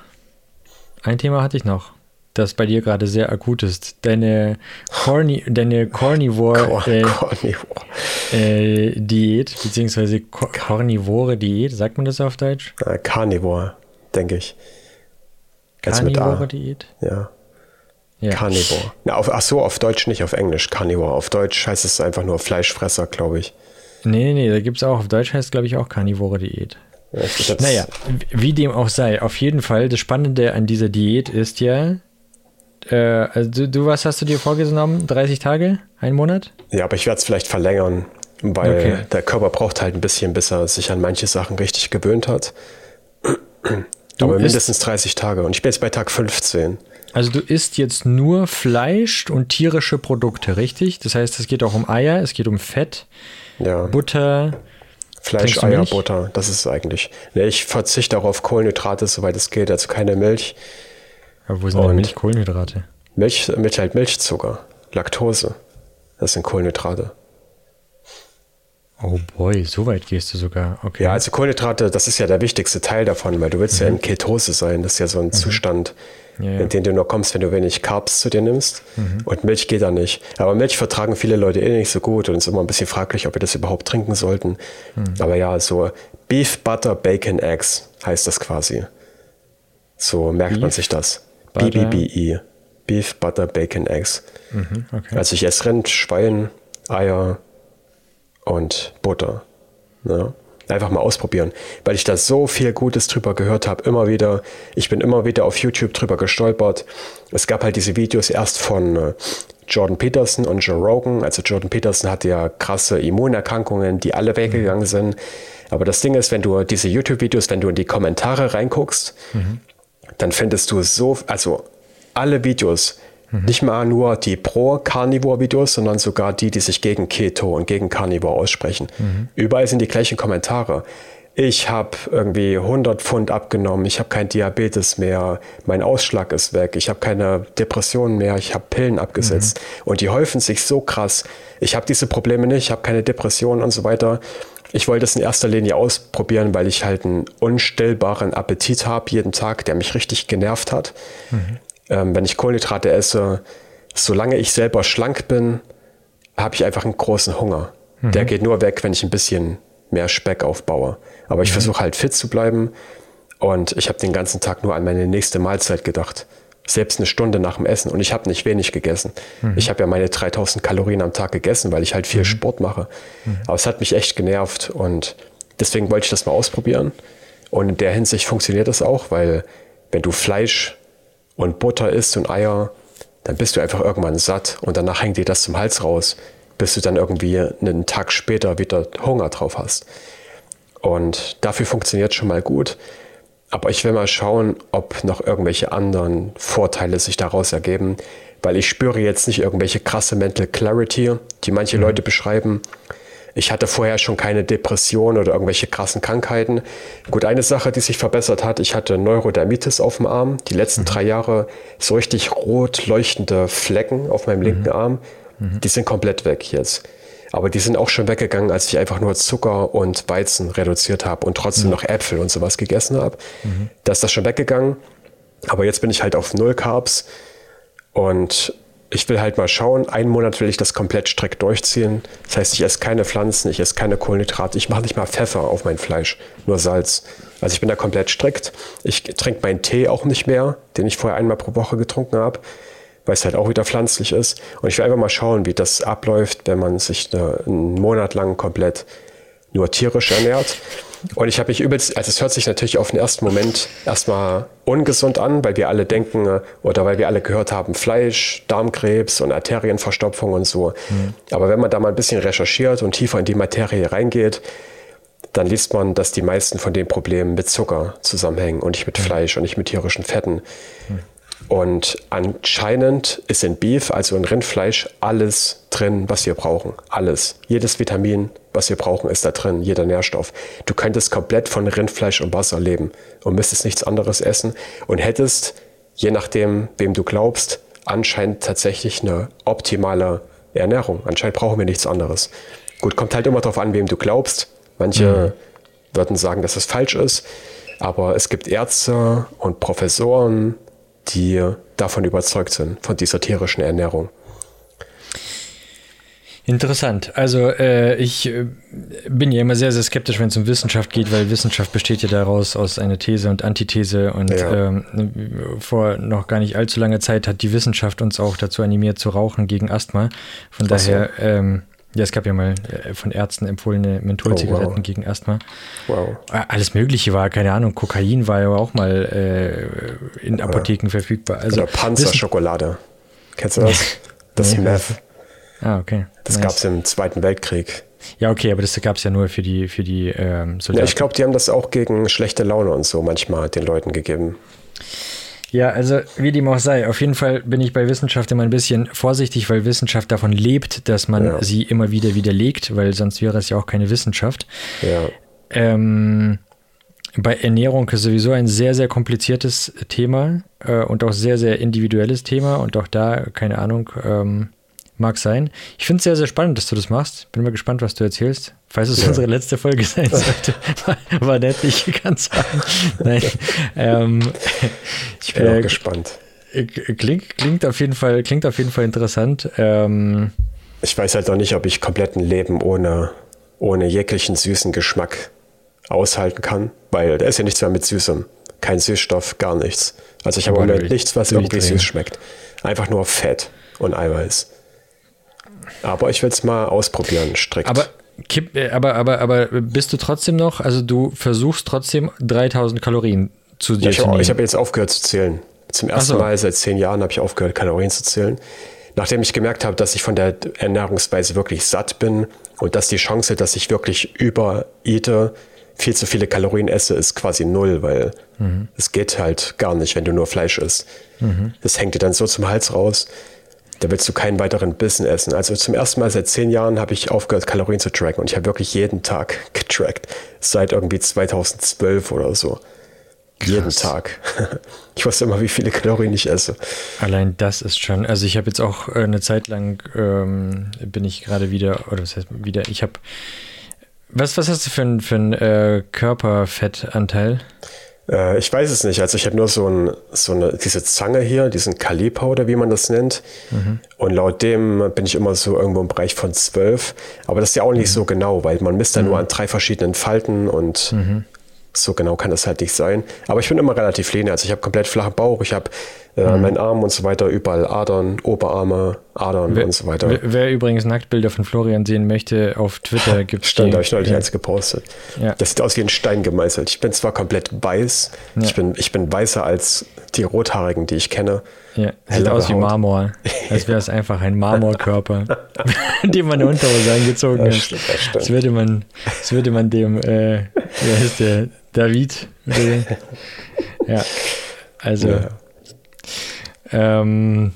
Ein Thema hatte ich noch, das bei dir gerade sehr akut ist. Deine, Corny, deine Carnivore, äh, äh, Diät, beziehungsweise Carnivore Diät, sagt man das auf Deutsch?
Äh, Carnivore, denke ich.
Carnivore Diät?
Ja. Ja. Carnivore. Na, auf, ach so, auf Deutsch nicht, auf Englisch Carnivore. Auf Deutsch heißt es einfach nur Fleischfresser, glaube ich.
Nee, nee, nee, da gibt es auch, auf Deutsch heißt es, glaube ich, auch Carnivore Diät. Ja, naja, wie dem auch sei, auf jeden Fall, das Spannende an dieser Diät ist ja, äh, also du, du, was hast du dir vorgenommen? 30 Tage? Ein Monat?
Ja, aber ich werde es vielleicht verlängern, weil okay. der Körper braucht halt ein bisschen, bis er sich an manche Sachen richtig gewöhnt hat. <clears throat> Du aber mindestens 30 Tage und ich bin jetzt bei Tag 15.
Also du isst jetzt nur Fleisch und tierische Produkte, richtig? Das heißt, es geht auch um Eier, es geht um Fett, ja. Butter.
Fleisch, Eier? Butter, das ist eigentlich. Nee, ich verzichte auch auf Kohlenhydrate, soweit es geht, also keine Milch.
Aber wo sind denn Milch, Kohlenhydrate?
Milch, Milch halt Milchzucker, Laktose. Das sind Kohlenhydrate.
Oh boy, so weit gehst du sogar. Okay.
Ja, also Kohlenhydrate, das ist ja der wichtigste Teil davon, weil du willst mhm. ja in Ketose sein. Das ist ja so ein mhm. Zustand, ja, ja. in den du nur kommst, wenn du wenig Carbs zu dir nimmst. Mhm. Und Milch geht da nicht. Aber Milch vertragen viele Leute eh nicht so gut und es ist immer ein bisschen fraglich, ob wir das überhaupt trinken sollten. Mhm. Aber ja, so Beef, Butter, Bacon, Eggs heißt das quasi. So merkt Beef, man sich das. BBBE. Beef, Butter, Bacon, Eggs. Mhm, okay. Also ich esse Rind, Schwein, Eier und Butter. Ja einfach mal ausprobieren, weil ich da so viel Gutes drüber gehört habe, immer wieder. Ich bin immer wieder auf YouTube drüber gestolpert. Es gab halt diese Videos erst von äh, Jordan Peterson und Joe Rogan. Also Jordan Peterson hatte ja krasse Immunerkrankungen, die alle weggegangen sind. Aber das Ding ist, wenn du diese YouTube-Videos, wenn du in die Kommentare reinguckst, mhm. dann findest du so, also alle Videos Mhm. Nicht mal nur die Pro-Carnivore-Videos, sondern sogar die, die sich gegen Keto und gegen Carnivore aussprechen. Mhm. Überall sind die gleichen Kommentare. Ich habe irgendwie 100 Pfund abgenommen, ich habe kein Diabetes mehr, mein Ausschlag ist weg, ich habe keine Depressionen mehr, ich habe Pillen abgesetzt. Mhm. Und die häufen sich so krass. Ich habe diese Probleme nicht, ich habe keine Depressionen und so weiter. Ich wollte es in erster Linie ausprobieren, weil ich halt einen unstillbaren Appetit habe jeden Tag, der mich richtig genervt hat. Mhm ähm, wenn ich Kohlenhydrate esse, solange ich selber schlank bin, habe ich einfach einen großen Hunger. Mhm. Der geht nur weg, wenn ich ein bisschen mehr Speck aufbaue. Aber ich mhm. versuche halt fit zu bleiben und ich habe den ganzen Tag nur an meine nächste Mahlzeit gedacht. Selbst eine Stunde nach dem Essen und ich habe nicht wenig gegessen. Mhm. Ich habe ja meine 3000 Kalorien am Tag gegessen, weil ich halt viel mhm. Sport mache. Mhm. Aber es hat mich echt genervt und deswegen wollte ich das mal ausprobieren. Und in der Hinsicht funktioniert das auch, weil wenn du Fleisch und Butter isst und Eier, dann bist du einfach irgendwann satt und danach hängt dir das zum Hals raus, bis du dann irgendwie einen Tag später wieder Hunger drauf hast. Und dafür funktioniert schon mal gut. Aber ich will mal schauen, ob noch irgendwelche anderen Vorteile sich daraus ergeben, weil ich spüre jetzt nicht irgendwelche krasse Mental Clarity, die manche mhm. Leute beschreiben. Ich hatte vorher schon keine Depression oder irgendwelche krassen Krankheiten. Gut, eine Sache, die sich verbessert hat, ich hatte Neurodermitis auf dem Arm. Die letzten mhm. drei Jahre so richtig rot leuchtende Flecken auf meinem linken mhm. Arm. Mhm. Die sind komplett weg jetzt. Aber die sind auch schon weggegangen, als ich einfach nur Zucker und Weizen reduziert habe und trotzdem mhm. noch Äpfel und sowas gegessen habe. Mhm. Da ist das schon weggegangen. Aber jetzt bin ich halt auf Null Carbs und ich will halt mal schauen, einen Monat will ich das komplett strikt durchziehen. Das heißt, ich esse keine Pflanzen, ich esse keine Kohlenhydrate, ich mache nicht mal Pfeffer auf mein Fleisch, nur Salz. Also ich bin da komplett strikt. Ich trinke meinen Tee auch nicht mehr, den ich vorher einmal pro Woche getrunken habe, weil es halt auch wieder pflanzlich ist. Und ich will einfach mal schauen, wie das abläuft, wenn man sich eine, einen Monat lang komplett nur tierisch ernährt. Und ich habe mich übelst, also es hört sich natürlich auf den ersten Moment erstmal ungesund an, weil wir alle denken oder weil wir alle gehört haben, Fleisch, Darmkrebs und Arterienverstopfung und so. Mhm. Aber wenn man da mal ein bisschen recherchiert und tiefer in die Materie reingeht, dann liest man, dass die meisten von den Problemen mit Zucker zusammenhängen und nicht mit mhm. Fleisch und nicht mit tierischen Fetten. Mhm. Und anscheinend ist in Beef, also in Rindfleisch, alles drin, was wir brauchen. Alles. Jedes Vitamin, was wir brauchen, ist da drin. Jeder Nährstoff. Du könntest komplett von Rindfleisch und Wasser leben und müsstest nichts anderes essen und hättest, je nachdem, wem du glaubst, anscheinend tatsächlich eine optimale Ernährung. Anscheinend brauchen wir nichts anderes. Gut, kommt halt immer darauf an, wem du glaubst. Manche mhm. würden sagen, dass es falsch ist, aber es gibt Ärzte und Professoren, die davon überzeugt sind, von dieser tierischen Ernährung.
Interessant. Also äh, ich äh, bin ja immer sehr, sehr skeptisch, wenn es um Wissenschaft geht, weil Wissenschaft besteht ja daraus aus einer These und Antithese. Und ja. ähm, vor noch gar nicht allzu langer Zeit hat die Wissenschaft uns auch dazu animiert zu rauchen gegen Asthma. Von Ach daher ähm, ja, es gab ja mal äh, von Ärzten empfohlene Mentholzigaretten oh, wow. gegen Asthma. Wow. Alles Mögliche war, keine Ahnung, Kokain war ja auch mal äh, in Apotheken ja. verfügbar. Also,
Oder Panzerschokolade. Kennst du das? Das nee, Meth.
Ah, okay.
Das nice. gab es im Zweiten Weltkrieg.
Ja, okay, aber das gab es ja nur für die, für die ähm,
Soldaten. Ja, ich glaube, die haben das auch gegen schlechte Laune und so manchmal den Leuten gegeben.
Ja, also wie dem auch sei, auf jeden Fall bin ich bei Wissenschaft immer ein bisschen vorsichtig, weil Wissenschaft davon lebt, dass man ja. sie immer wieder widerlegt, weil sonst wäre es ja auch keine Wissenschaft. Ja. Ähm, bei Ernährung ist sowieso ein sehr, sehr kompliziertes Thema äh, und auch sehr, sehr individuelles Thema und auch da, keine Ahnung, ähm, Mag sein. Ich finde es sehr, sehr spannend, dass du das machst. Bin mal gespannt, was du erzählst. Falls es ja. unsere letzte Folge sein sollte, war, <laughs> war nett, ich kann sagen. <laughs> Nein.
Ähm, ich bin äh, auch gespannt.
Klingt, klingt, auf jeden Fall, klingt auf jeden Fall interessant. Ähm,
ich weiß halt noch nicht, ob ich komplett ein Leben ohne, ohne jeglichen süßen Geschmack aushalten kann, weil da ist ja nichts mehr mit Süßem. Kein Süßstoff, gar nichts. Also ich habe im Moment nichts, was irgendwie süß schmeckt. Einfach nur Fett und Eiweiß. Aber ich will es mal ausprobieren, strikt.
Aber, äh, aber, aber, aber bist du trotzdem noch, also du versuchst trotzdem 3000 Kalorien zu dir
ja, ich
zu
nehmen? Ich habe jetzt aufgehört zu zählen. Zum ersten so. Mal seit zehn Jahren habe ich aufgehört, Kalorien zu zählen. Nachdem ich gemerkt habe, dass ich von der Ernährungsweise wirklich satt bin und dass die Chance, dass ich wirklich übereate, viel zu viele Kalorien esse, ist quasi null, weil mhm. es geht halt gar nicht, wenn du nur Fleisch isst. Mhm. Das hängt dir dann so zum Hals raus da willst du keinen weiteren Bissen essen. Also zum ersten Mal seit zehn Jahren habe ich aufgehört, Kalorien zu tracken und ich habe wirklich jeden Tag getrackt. Seit irgendwie 2012 oder so. Krass. Jeden Tag. <laughs> Ich wusste immer, wie viele Kalorien ich esse.
Allein das ist schon. Also ich habe jetzt auch äh, eine Zeit lang ähm, bin ich gerade wieder, oder was heißt wieder, ich habe. Was, was hast du für einen für äh, Körperfettanteil?
Äh, ich weiß es nicht. Also ich habe nur so, ein, so eine, diese Zange hier, diesen Kaliper oder wie man das nennt. Mhm. Und laut dem bin ich immer so irgendwo im Bereich von 12. Aber das ist ja auch nicht mhm. so genau, weil man misst ja mhm. nur an drei verschiedenen Falten und mhm. so genau kann das halt nicht sein. Aber ich bin immer relativ lean. Also ich habe komplett flachen Bauch. Ich habe äh, mhm. mein Arm und so weiter, überall Adern, Oberarme, Adern wer, und so weiter.
Wer, wer, übrigens Nacktbilder von Florian sehen möchte, auf Twitter gibt es
Stand, habe ich neulich eins gepostet. Ja. Das sieht aus wie ein Stein gemeißelt. Ich bin zwar komplett weiß, ja. ich, bin, ich bin weißer als die Rothaarigen, die ich kenne.
Ja, sieht aus wie Marmor. Als wäre es einfach ein Marmorkörper, <laughs> <laughs> dem man eine Unterhose angezogen hat. Das, das, würde man, das würde man dem, äh, wer ist der, David? <laughs> ja, also ja. Ähm,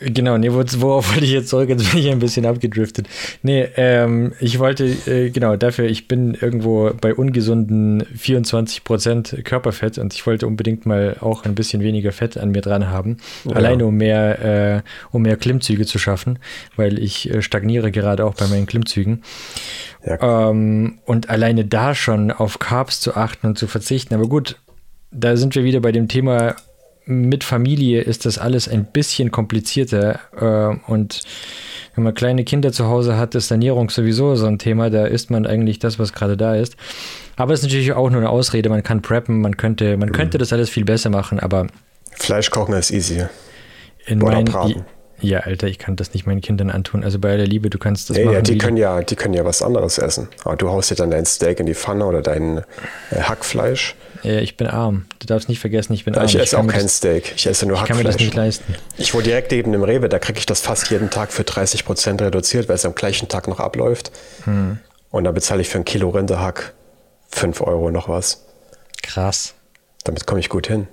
genau, nee, worauf <laughs> wollte ich jetzt zurück? Jetzt bin ich ein bisschen abgedriftet. Nee, ähm, ich wollte, äh, genau, dafür, ich bin irgendwo bei ungesunden 24% Körperfett und ich wollte unbedingt mal auch ein bisschen weniger Fett an mir dran haben. Ja. Alleine um mehr, äh, um mehr Klimmzüge zu schaffen, weil ich äh, stagniere gerade auch bei meinen Klimmzügen. Ja. Ähm, und alleine da schon auf Carbs zu achten und zu verzichten. Aber gut, da sind wir wieder bei dem Thema mit Familie ist das alles ein bisschen komplizierter. Äh, und wenn man kleine Kinder zu Hause hat, ist Ernährung sowieso so ein Thema. Da isst man eigentlich das, was gerade da ist. Aber es ist natürlich auch nur eine Ausrede. Man kann preppen, man könnte, man mhm. könnte das alles viel besser machen, aber.
Fleisch kochen ist easy.
In mein, ja, Alter, ich kann das nicht meinen Kindern antun. Also bei aller Liebe, du kannst das
nee,
machen.
Ja, die können ja, die können ja was anderes essen. Aber du haust dir dann dein Steak in die Pfanne oder dein äh, Hackfleisch.
Ja, ich bin arm. Du darfst nicht vergessen, ich bin arm.
Ich esse ich auch kein das, Steak. Ich esse nur Hackfleisch. Ich
kann mir das nicht leisten.
Ich wohne direkt neben dem Rewe, da kriege ich das fast jeden Tag für 30 Prozent reduziert, weil es am gleichen Tag noch abläuft. Hm. Und da bezahle ich für ein Kilo Rinderhack 5 Euro noch was.
Krass.
Damit komme ich gut hin.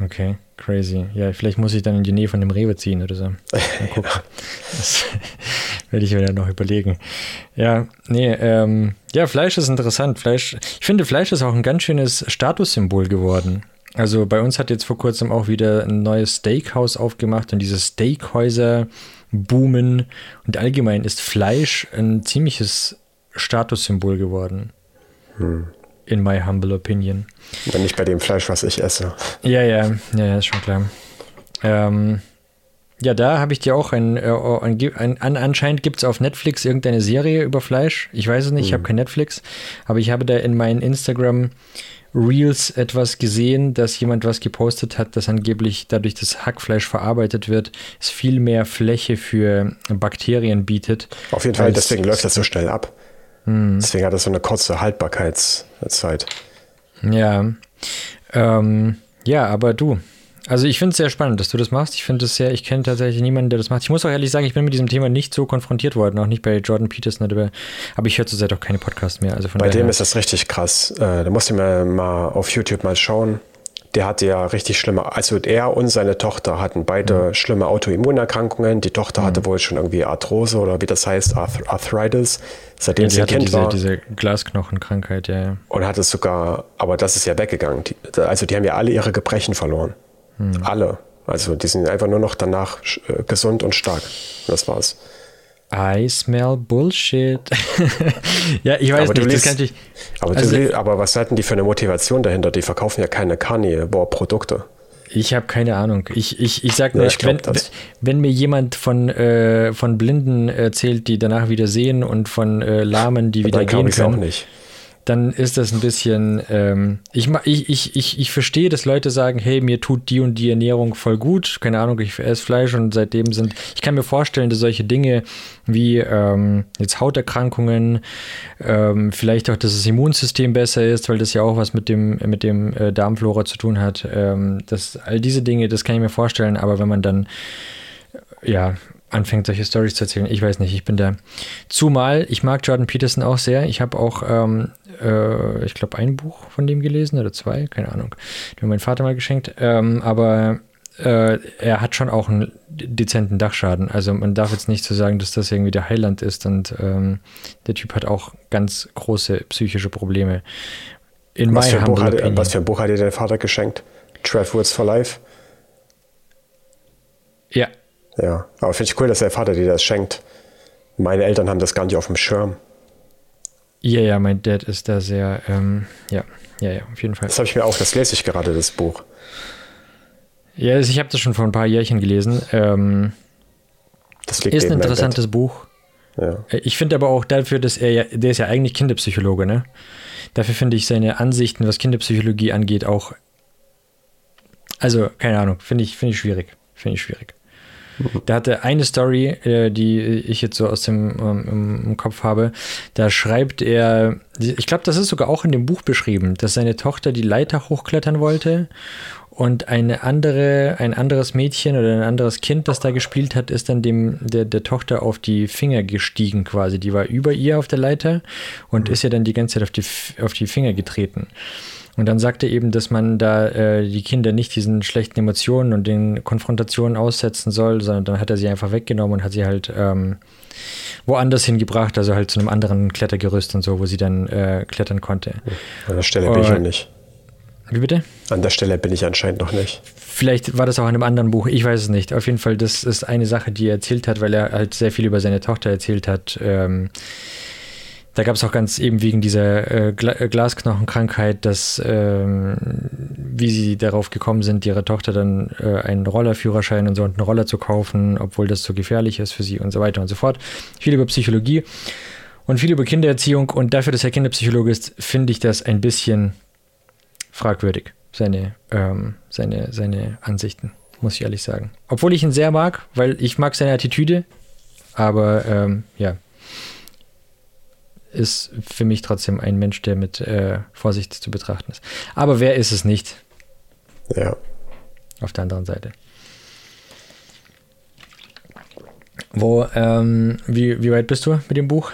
Okay, crazy. Ja, vielleicht muss ich dann in die Nähe von dem Rewe ziehen oder so. Mal <laughs> gucken. das <laughs> werde ich mir dann noch überlegen. Ja, nee, ähm, ja, Fleisch ist interessant. Fleisch, ich finde, Fleisch ist auch ein ganz schönes Statussymbol geworden. Also bei uns hat jetzt vor kurzem auch wieder ein neues Steakhouse aufgemacht und diese Steakhäuser boomen. Und allgemein ist Fleisch ein ziemliches Statussymbol geworden. Hm in my humble opinion.
Wenn nicht bei dem Fleisch, was ich esse.
Ja, ja, ja, ist schon klar. Ähm, ja, da habe ich dir auch ein, äh, ein, ein anscheinend gibt es auf Netflix irgendeine Serie über Fleisch. Ich weiß es nicht, mhm. ich habe kein Netflix, aber ich habe da in meinen Instagram Reels etwas gesehen, dass jemand was gepostet hat, dass angeblich dadurch das Hackfleisch verarbeitet wird, es viel mehr Fläche für Bakterien bietet.
Auf jeden Fall, deswegen läuft das so schnell ab. Hm. Deswegen hat es so eine kurze Haltbarkeitszeit.
Ja. Ähm, ja, aber du. Also ich finde es sehr spannend, dass du das machst. Ich finde es sehr, ich kenne tatsächlich niemanden, der das macht. Ich muss auch ehrlich sagen, ich bin mit diesem Thema nicht so konfrontiert worden, auch nicht bei Jordan Peterson, aber ich höre zurzeit auch keine Podcasts mehr. Also
bei dem ist das richtig krass. Äh, da musst du mir mal auf YouTube mal schauen der hatte ja richtig schlimme, also er und seine Tochter hatten beide mhm. schlimme Autoimmunerkrankungen. Die Tochter mhm. hatte wohl schon irgendwie Arthrose oder wie das heißt, Arth Arthritis, seitdem ja, sie Kind
diese,
war.
Diese Glasknochenkrankheit, ja, ja.
Und hat es sogar, aber das ist ja weggegangen. Die, also die haben ja alle ihre Gebrechen verloren. Mhm. Alle. Also die sind einfach nur noch danach äh, gesund und stark. Und das war's.
I smell Bullshit. <laughs> ja, ich weiß
aber
nicht,
das kann ich. Aber, also, liest, aber was hatten die für eine Motivation dahinter? Die verkaufen ja keine Carnivore-Produkte.
Ich habe keine Ahnung. Ich, ich, ich sag nur, ja, ich wenn, wenn, mir jemand von, äh, von Blinden erzählt, die danach wieder sehen und von äh, Lahmen, die wieder gehen können. Auch nicht dann ist das ein bisschen, ähm, ich, ich, ich, ich, verstehe, dass Leute sagen, hey, mir tut die und die Ernährung voll gut, keine Ahnung, ich esse Fleisch und seitdem sind, ich kann mir vorstellen, dass solche Dinge wie ähm, jetzt Hauterkrankungen, ähm, vielleicht auch, dass das Immunsystem besser ist, weil das ja auch was mit dem, mit dem äh, Darmflora zu tun hat, ähm, das, all diese Dinge, das kann ich mir vorstellen, aber wenn man dann ja, anfängt, solche Stories zu erzählen. Ich weiß nicht, ich bin da. Zumal, ich mag Jordan Peterson auch sehr. Ich habe auch, ähm, äh, ich glaube, ein Buch von dem gelesen oder zwei, keine Ahnung. Den hat mein Vater mal geschenkt. Ähm, aber äh, er hat schon auch einen dezenten Dachschaden. Also man darf jetzt nicht so sagen, dass das irgendwie der Heiland ist. Und ähm, der Typ hat auch ganz große psychische Probleme.
In was, für Buch hat, was für ein Buch hat dir dein Vater geschenkt? Trev Woods for Life?
Ja,
ja, aber finde ich cool, dass der Vater dir das schenkt. Meine Eltern haben das gar nicht auf dem Schirm.
Ja, ja, mein Dad ist da sehr, ähm, ja, ja, ja, auf jeden Fall.
Das habe ich mir auch, das lese ich gerade, das Buch.
Ja, also ich habe das schon vor ein paar Jährchen gelesen. Ähm, das ist ein interessantes Buch. Ja. Ich finde aber auch dafür, dass er ja, der ist ja eigentlich Kinderpsychologe, ne? Dafür finde ich seine Ansichten, was Kinderpsychologie angeht, auch, also, keine Ahnung, finde ich, finde ich schwierig. Finde ich schwierig. Der hatte eine Story, äh, die ich jetzt so aus dem ähm, Kopf habe. Da schreibt er, ich glaube, das ist sogar auch in dem Buch beschrieben, dass seine Tochter die Leiter hochklettern wollte und eine andere, ein anderes Mädchen oder ein anderes Kind, das da gespielt hat, ist dann dem der, der Tochter auf die Finger gestiegen quasi. Die war über ihr auf der Leiter und mhm. ist ja dann die ganze Zeit auf die, auf die Finger getreten. Und dann sagt er eben, dass man da äh, die Kinder nicht diesen schlechten Emotionen und den Konfrontationen aussetzen soll, sondern dann hat er sie einfach weggenommen und hat sie halt ähm, woanders hingebracht, also halt zu einem anderen Klettergerüst und so, wo sie dann äh, klettern konnte.
An der Stelle bin ich ja nicht.
Wie bitte?
An der Stelle bin ich anscheinend noch nicht.
Vielleicht war das auch in einem anderen Buch, ich weiß es nicht. Auf jeden Fall, das ist eine Sache, die er erzählt hat, weil er halt sehr viel über seine Tochter erzählt hat. Ähm, da gab es auch ganz eben wegen dieser äh, äh, Glasknochenkrankheit, dass ähm, wie sie darauf gekommen sind, ihrer Tochter dann äh, einen Rollerführerschein und so und einen Roller zu kaufen, obwohl das so gefährlich ist für sie und so weiter und so fort. Viel über Psychologie und viel über Kindererziehung und dafür, dass er Kinderpsychologe ist, finde ich das ein bisschen fragwürdig, seine, ähm, seine, seine Ansichten, muss ich ehrlich sagen. Obwohl ich ihn sehr mag, weil ich mag seine Attitüde, aber ähm, ja, ist für mich trotzdem ein Mensch, der mit äh, Vorsicht zu betrachten ist. Aber wer ist es nicht?
Ja.
Auf der anderen Seite. Wo, ähm, wie, wie weit bist du mit dem Buch?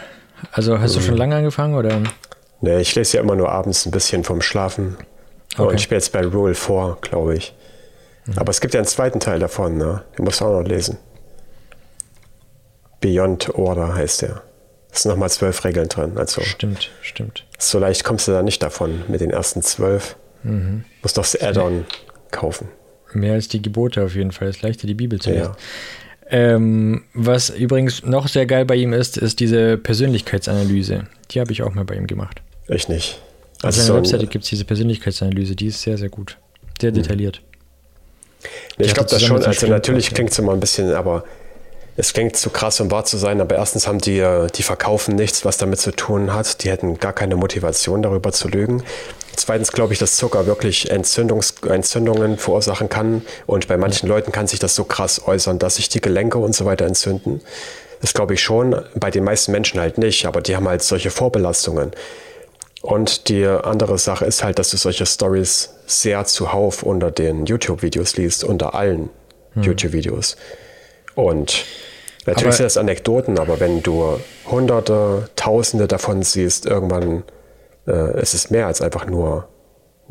Also hast mhm. du schon lange angefangen oder?
Nee, ich lese ja immer nur abends ein bisschen vom Schlafen. Okay. Und ich bin jetzt bei Rule 4, glaube ich. Mhm. Aber es gibt ja einen zweiten Teil davon, ne? Den musst du auch noch lesen. Beyond Order heißt der. Es sind nochmal zwölf Regeln drin. Also
stimmt, stimmt.
So leicht kommst du da nicht davon mit den ersten zwölf. Mhm. Musst doch das Add-on kaufen.
Mehr als die Gebote auf jeden Fall. Es ist leichter, die Bibel zu lesen. Ja. Ähm, was übrigens noch sehr geil bei ihm ist, ist diese Persönlichkeitsanalyse. Die habe ich auch mal bei ihm gemacht.
Ich nicht.
Auf also seiner so Webseite gibt es diese Persönlichkeitsanalyse, die ist sehr, sehr gut. Sehr hm. detailliert.
Nee, ich glaube das schon. Also natürlich klingt es immer ein bisschen, aber es klingt zu krass, um wahr zu sein, aber erstens haben die, äh, die verkaufen nichts, was damit zu tun hat. Die hätten gar keine Motivation, darüber zu lügen. Zweitens glaube ich, dass Zucker wirklich Entzündungs Entzündungen verursachen kann. Und bei manchen Leuten kann sich das so krass äußern, dass sich die Gelenke und so weiter entzünden. Das glaube ich schon. Bei den meisten Menschen halt nicht, aber die haben halt solche Vorbelastungen. Und die andere Sache ist halt, dass du solche Stories sehr zuhauf unter den YouTube-Videos liest, unter allen hm. YouTube-Videos. Und natürlich aber, sind das Anekdoten, aber wenn du Hunderte, Tausende davon siehst, irgendwann äh, ist es mehr als einfach nur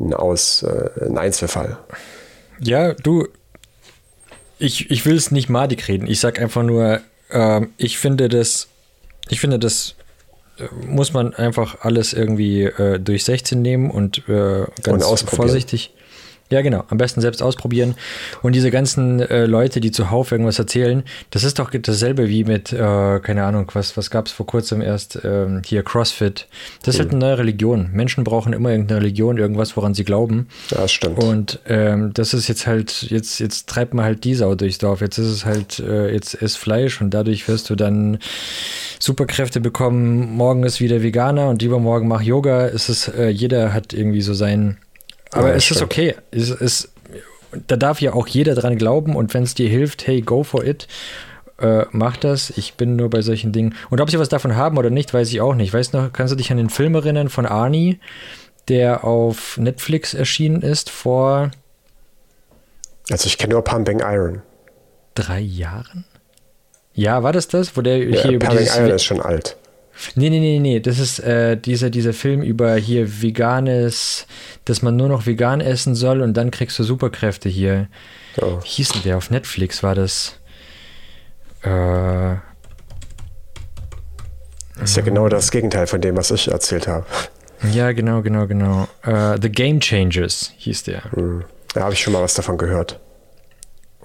ein, Aus, äh, ein Einzelfall.
Ja, du, ich, ich will es nicht madig reden. Ich sag einfach nur, äh, ich finde das, ich finde das äh, muss man einfach alles irgendwie äh, durch 16 nehmen und äh, ganz und vorsichtig. Ja, genau. Am besten selbst ausprobieren. Und diese ganzen äh, Leute, die zuhauf irgendwas erzählen, das ist doch dasselbe wie mit, äh, keine Ahnung, was, was gab es vor kurzem erst ähm, hier, CrossFit. Das ist halt mhm. eine neue Religion. Menschen brauchen immer irgendeine Religion, irgendwas, woran sie glauben.
Ja, das stimmt.
Und ähm, das ist jetzt halt, jetzt, jetzt treibt man halt die Sau durchs Dorf. Jetzt ist es halt, äh, jetzt ist Fleisch und dadurch wirst du dann Superkräfte bekommen. Morgen ist wieder Veganer und übermorgen mach Yoga. Es ist, äh, jeder hat irgendwie so sein aber ja, es stimmt. ist okay. Es ist, da darf ja auch jeder dran glauben und wenn es dir hilft, hey, go for it. Äh, mach das. Ich bin nur bei solchen Dingen. Und ob sie was davon haben oder nicht, weiß ich auch nicht. Weißt du kannst du dich an den Film erinnern von Arnie, der auf Netflix erschienen ist vor.
Also ich kenne nur Pumping Iron.
Drei Jahren? Ja, war das das? Wo der
ja, hier über Pumping Iron ist schon alt.
Nee, nee, nee, nee. Das ist äh, dieser, dieser Film über hier veganes, dass man nur noch vegan essen soll und dann kriegst du Superkräfte hier. Oh. Hieß denn der auf Netflix? War das. Äh,
das ist ja genau das Gegenteil von dem, was ich erzählt habe.
Ja, genau, genau, genau. Uh, The Game Changers hieß der. Hm.
Da habe ich schon mal was davon gehört.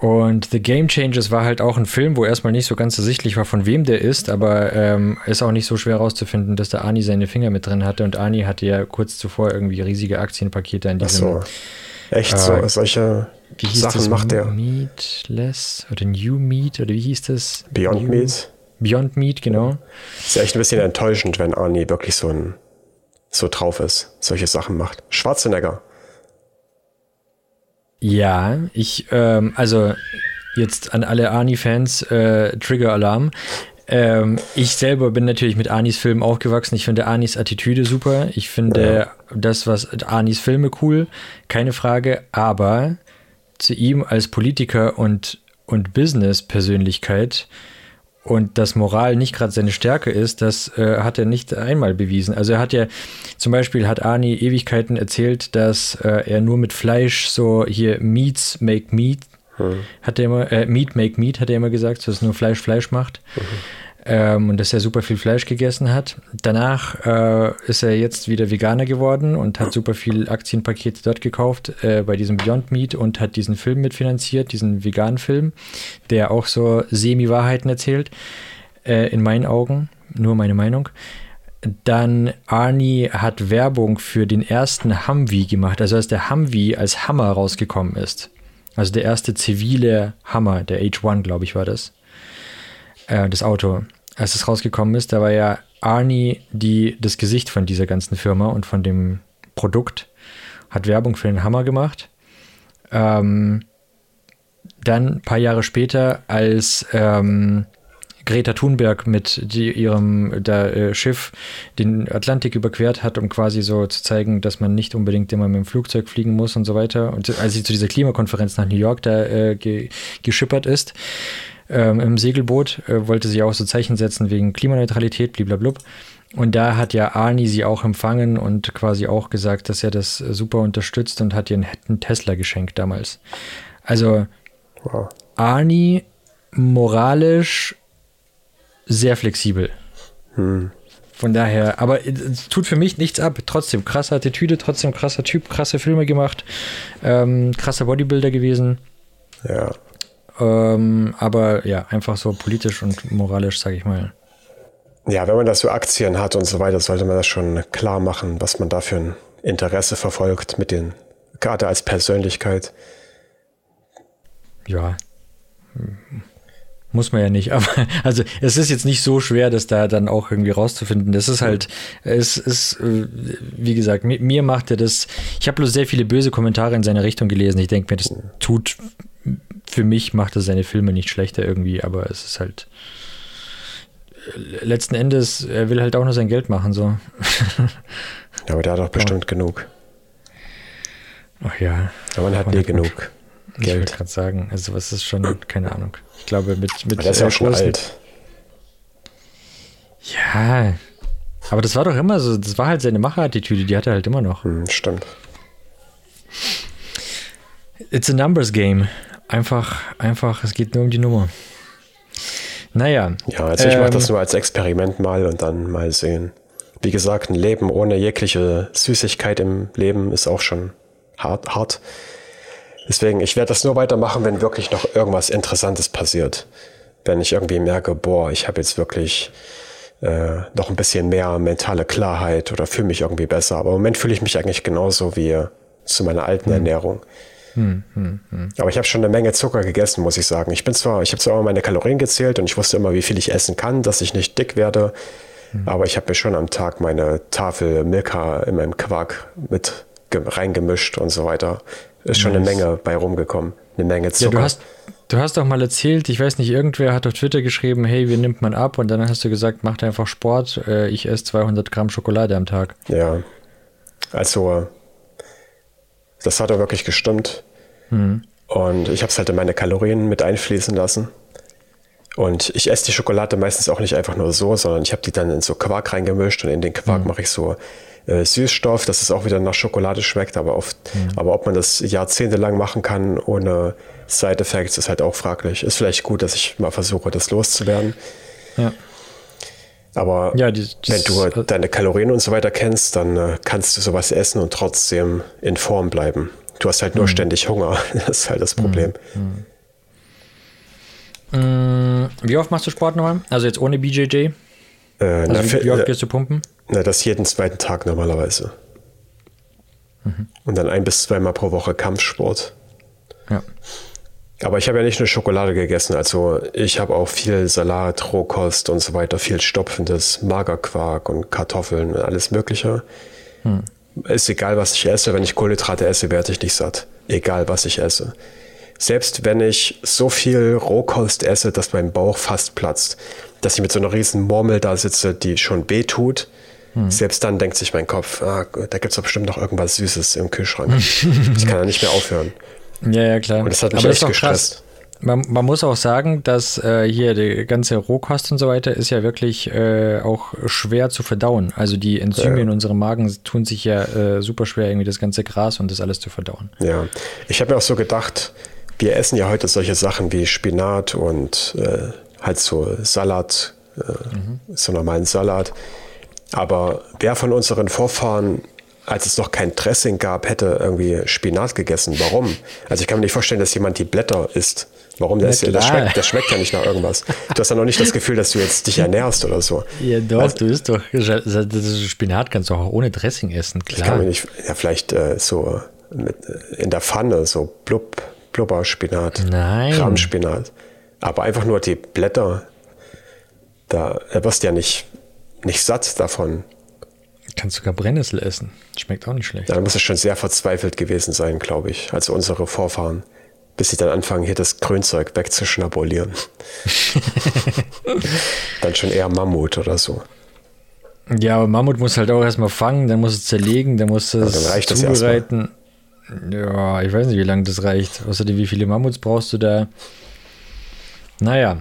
Und The Game Changers war halt auch ein Film, wo erstmal nicht so ganz ersichtlich war, von wem der ist, aber ähm, ist auch nicht so schwer herauszufinden, dass der Ani seine Finger mit drin hatte. Und Ani hatte ja kurz zuvor irgendwie riesige Aktienpakete in diesem. Ach
so. Echt so, äh, solche wie hieß Sachen das? macht der.
Meatless oder New Meat oder wie hieß das?
Beyond New, Meat.
Beyond Meat, genau.
Ist ja echt ein bisschen enttäuschend, wenn Ani wirklich so ein so drauf ist, solche Sachen macht. Schwarzenegger
ja, ich, ähm, also jetzt an alle Arnie-Fans, äh, Trigger-Alarm. Ähm, ich selber bin natürlich mit Anis Filmen aufgewachsen. Ich finde Anis Attitüde super. Ich finde ja. das, was Anis Filme cool, keine Frage. Aber zu ihm als Politiker und, und Business-Persönlichkeit und dass Moral nicht gerade seine Stärke ist, das äh, hat er nicht einmal bewiesen. Also er hat ja, zum Beispiel hat Arnie Ewigkeiten erzählt, dass äh, er nur mit Fleisch so hier Meats make meat, hm. hat er immer, äh, Meat make meat, hat er immer gesagt, dass nur Fleisch Fleisch macht. Mhm ähm, und dass er super viel Fleisch gegessen hat. Danach äh, ist er jetzt wieder Veganer geworden und hat super viel Aktienpakete dort gekauft äh, bei diesem Beyond Meat und hat diesen Film mitfinanziert, diesen veganen Film, der auch so Semi-Wahrheiten erzählt, äh, in meinen Augen, nur meine Meinung. dann Arnie hat Werbung für den ersten Humvee gemacht, also als der Humvee als Hammer rausgekommen ist. Also der erste zivile Hammer, der H1, glaube ich, war das. Äh, das Auto. Als es rausgekommen ist, da war ja Arnie die, das Gesicht von dieser ganzen Firma und von dem Produkt. Hat Werbung für den Hammer gemacht. Ähm, dann ein paar Jahre später, als ähm, Greta Thunberg mit die, ihrem der, äh, Schiff den Atlantik überquert hat, um quasi so zu zeigen, dass man nicht unbedingt immer mit dem Flugzeug fliegen muss und so weiter. Und als sie zu dieser Klimakonferenz nach New York da äh, ge, geschippert ist, ähm, im Segelboot, äh, wollte sie auch so Zeichen setzen wegen Klimaneutralität, blablabla. Und da hat ja Arnie sie auch empfangen und quasi auch gesagt, dass er das super unterstützt und hat ihr einen Tesla geschenkt damals. Also wow. Arnie moralisch sehr flexibel. Hm. Von daher, aber es tut für mich nichts ab. Trotzdem krasse Attitüde, trotzdem krasser Typ, krasse Filme gemacht, ähm, krasser Bodybuilder gewesen.
Ja.
Ähm, aber ja, einfach so politisch und moralisch, sage ich mal.
Ja, wenn man das so Aktien hat und so weiter, sollte man das schon klar machen, was man da für ein Interesse verfolgt mit den, gerade als Persönlichkeit.
Ja, muss man ja nicht, <laughs> aber also es ist jetzt nicht so schwer, das da dann auch irgendwie rauszufinden. Das ist halt, es ist, äh, wie gesagt, mir, mir macht er das, ich habe bloß sehr viele böse Kommentare in seine Richtung gelesen. Ich denke mir, das tut, für mich macht er seine Filme nicht schlechter irgendwie, aber es ist halt, letzten Endes, er will halt auch nur sein Geld machen, so. <laughs>
Ja, aber der hat doch bestimmt oh. genug.
Ach ja.
Aber man hat nie genug.
Geld. Ich wollte gerade sagen, also was ist schon, keine Ahnung. Ich glaube, mit. mit
aber der ist ja auch schon alt.
Ja. Aber das war doch immer so, das war halt seine Macherattitüde, die hat er halt immer noch.
Hm, stimmt.
It's a numbers game. Einfach, einfach, es geht nur um die Nummer. Naja.
Ja, also ich ähm, mache das nur als Experiment mal und dann mal sehen. Wie gesagt, ein Leben ohne jegliche Süßigkeit im Leben ist auch schon hart. hart. Deswegen, ich werde das nur weitermachen, wenn wirklich noch irgendwas Interessantes passiert. Wenn ich irgendwie merke, boah, ich habe jetzt wirklich äh, noch ein bisschen mehr mentale Klarheit oder fühle mich irgendwie besser. Aber im Moment fühle ich mich eigentlich genauso wie zu meiner alten hm. Ernährung. Hm, hm, hm. Aber ich habe schon eine Menge Zucker gegessen, muss ich sagen. Ich bin zwar, ich habe zwar immer meine Kalorien gezählt und ich wusste immer, wie viel ich essen kann, dass ich nicht dick werde. Aber ich habe mir schon am Tag meine Tafel Milka in meinem Quark mit reingemischt und so weiter. Ist schon nice. eine Menge bei rumgekommen. Eine Menge Zucker.
Ja, du hast, du hast doch mal erzählt, ich weiß nicht, irgendwer hat auf Twitter geschrieben, hey, wie nimmt man ab? Und dann hast du gesagt, mach einfach Sport, äh, ich esse 200 Gramm Schokolade am Tag.
Ja, also das hat doch wirklich gestimmt. Mhm. Und ich habe es halt in meine Kalorien mit einfließen lassen. Und ich esse die Schokolade meistens auch nicht einfach nur so, sondern ich habe die dann in so Quark reingemischt und in den Quark mhm. mache ich so äh, Süßstoff, dass es auch wieder nach Schokolade schmeckt, aber, oft, mhm. aber ob man das jahrzehntelang machen kann ohne Side Effects, ist halt auch fraglich. Ist vielleicht gut, dass ich mal versuche, das loszuwerden.
Ja.
Aber ja, die, die, wenn du äh, deine Kalorien und so weiter kennst, dann äh, kannst du sowas essen und trotzdem in Form bleiben. Du hast halt nur mhm. ständig Hunger. <laughs> Das ist halt das Problem. Mhm.
mhm. Wie oft machst du Sport nochmal? Also jetzt ohne BJJ? Äh, also na, wie, wie oft gehst du pumpen?
Na, das jeden zweiten Tag normalerweise. Mhm. Und dann ein bis zweimal pro Woche Kampfsport.
Ja.
Aber ich habe ja nicht nur Schokolade gegessen, also ich habe auch viel Salat, Rohkost und so weiter, viel stopfendes Magerquark und Kartoffeln und alles Mögliche. Hm. Ist egal, was ich esse, wenn ich Kohlenhydrate esse, werde ich nicht satt. Egal, was ich esse. Selbst wenn ich so viel Rohkost esse, dass mein Bauch fast platzt, dass ich mit so einer riesen Murmel da sitze, die schon weh tut, hm. Selbst dann denkt sich mein Kopf, ah, da gibt es doch bestimmt noch irgendwas Süßes im Kühlschrank. ich kann ja nicht mehr aufhören.
Ja, ja, klar.
Und das hat mich Aber echt gestresst.
Man, man, muss auch sagen, dass äh, hier die ganze Rohkost und so weiter ist ja wirklich äh, auch schwer zu verdauen. Also die Enzyme ja. in unserem Magen tun sich ja äh, super schwer, irgendwie das ganze Gras und das alles zu verdauen.
Ja, ich habe mir auch so gedacht, wir essen ja heute solche Sachen wie Spinat und äh, halt so Salat, äh, mhm. so normalen Salat. Aber wer von unseren Vorfahren als es noch kein Dressing gab, hätte irgendwie Spinat gegessen. Warum? Also ich kann mir nicht vorstellen, dass jemand die Blätter isst. Warum? Das, das, schmeckt, das schmeckt ja nicht nach irgendwas. Du hast ja noch nicht das Gefühl, dass du jetzt dich ernährst oder so.
Ja, doch, also, du isst doch. Spinat kannst du auch ohne Dressing essen, klar. Ich kann mir
nicht, ja, vielleicht äh, so mit, äh, in der Pfanne, so blub, Blubberspinat.
Nein.
Rahmspinat. Aber einfach nur die Blätter, da wirst du ja nicht, nicht satt davon.
Kannst sogar Brennnessel essen. Schmeckt auch nicht schlecht.
Ja, da muss es schon sehr verzweifelt gewesen sein, glaube ich, als unsere Vorfahren bis sie dann anfangen, hier das Grünzeug wegzuschnabulieren. <laughs> dann schon eher Mammut oder so.
Ja, aber Mammut muss halt auch erstmal fangen, dann muss es zerlegen, dann muss es ja, dann zubereiten. Ja, ich weiß nicht, wie lange das reicht. Außerdem, wie viele Mammuts brauchst du da? Naja,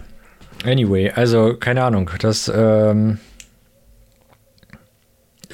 anyway, also keine Ahnung. Das ähm,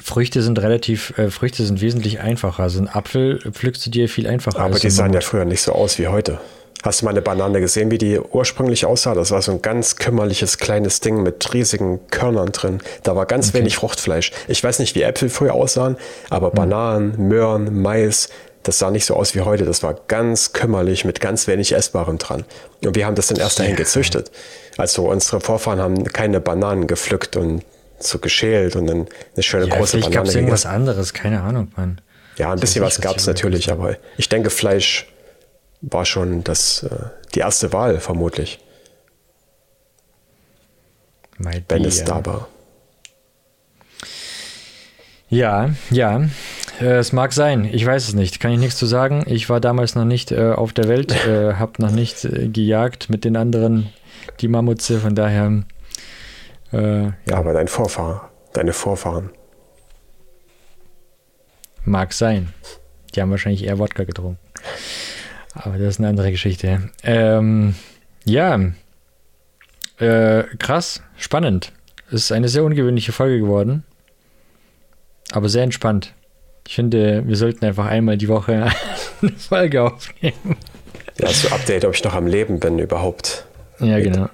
Früchte sind relativ, äh, Früchte sind wesentlich einfacher. Also ein Apfel pflückst du dir viel einfacher.
Aber die sahen ja früher nicht so aus wie heute. Hast du mal eine Banane gesehen, wie die ursprünglich aussah? Das war so ein ganz kümmerliches kleines Ding mit riesigen Körnern drin. Da war ganz okay. wenig Fruchtfleisch. Ich weiß nicht, wie Äpfel früher aussahen, aber hm. Bananen, Möhren, Mais, das sah nicht so aus wie heute. Das war ganz kümmerlich mit ganz wenig Essbarem dran. Und wir haben das dann erst dahin gezüchtet. Also unsere Vorfahren haben keine Bananen gepflückt und so geschält und dann eine schöne ja, große
Banane. Gab es irgendwas anderes, keine Ahnung, Mann.
Ja, ein bisschen was gab es natürlich, aber ich denke, Fleisch war schon das, äh, die erste Wahl, vermutlich.
Might
wenn be, es ja. da war.
Ja, ja, äh, es mag sein. Ich weiß es nicht. Kann ich nichts zu sagen. Ich war damals noch nicht äh, auf der Welt, <laughs> äh, habe noch nicht äh, gejagt mit den anderen, die Mammutze. Von daher
äh, ja. Aber dein Vorfahr, deine Vorfahren.
Mag sein. Die haben wahrscheinlich eher Wodka getrunken. Aber das ist eine andere Geschichte. Ähm, ja. Äh, krass, spannend. Es ist eine sehr ungewöhnliche Folge geworden. Aber sehr entspannt. Ich finde, wir sollten einfach einmal die Woche <laughs> eine Folge aufnehmen.
Ja, so Update, ob ich noch am Leben bin überhaupt.
Ja, genau.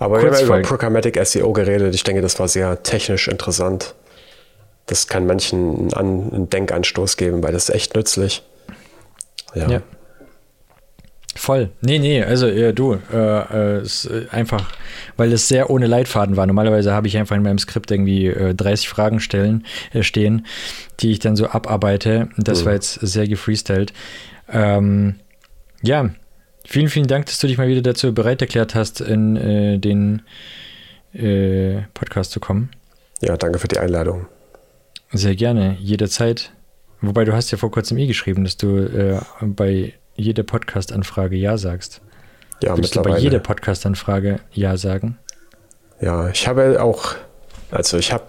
Aber wir haben über Programmatic SEO geredet. Ich denke, das war sehr technisch interessant. Das kann manchen einen Denkanstoß geben, weil das ist echt nützlich.
Ja. ja. Voll. Nee, nee, also ja, du, äh, äh, ist einfach, weil es sehr ohne Leitfaden war. Normalerweise habe ich einfach in meinem Skript irgendwie äh, 30 Fragen stellen, äh, stehen, die ich dann so abarbeite. Das mhm. war jetzt sehr gefreestylt. Ähm, ja, Vielen, vielen Dank, dass du dich mal wieder dazu bereit erklärt hast, in äh, den äh, Podcast zu kommen.
Ja, danke für die Einladung.
Sehr gerne, jederzeit. Wobei du hast ja vor kurzem eh geschrieben, dass du äh, bei jeder Podcast-Anfrage Ja sagst.
Ja, Würdest mittlerweile.
Du bei jeder Podcast-Anfrage Ja sagen?
Ja, ich habe auch, also ich habe,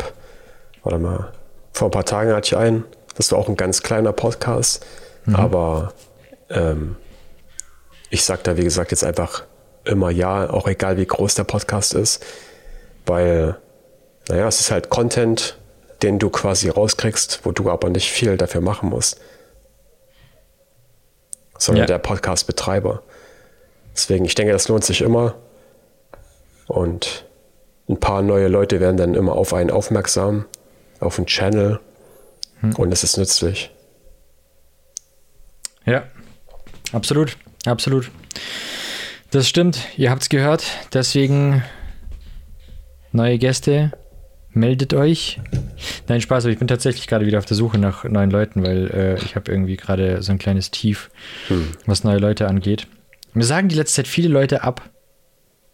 warte mal, vor ein paar Tagen hatte ich einen, das war auch ein ganz kleiner Podcast, mhm. aber ähm, ich sage da, wie gesagt, jetzt einfach immer ja, auch egal wie groß der Podcast ist, weil, naja, es ist halt Content, den du quasi rauskriegst, wo du aber nicht viel dafür machen musst. Sondern ja. der Podcast-Betreiber. Deswegen, ich denke, das lohnt sich immer. Und ein paar neue Leute werden dann immer auf einen aufmerksam, auf einen Channel. Hm. Und es ist nützlich.
Ja, absolut. Absolut. Das stimmt, ihr habt es gehört. Deswegen neue Gäste, meldet euch. Nein, Spaß, aber ich bin tatsächlich gerade wieder auf der Suche nach neuen Leuten, weil äh, ich habe irgendwie gerade so ein kleines Tief, hm. was neue Leute angeht. Mir sagen die letzte Zeit viele Leute ab,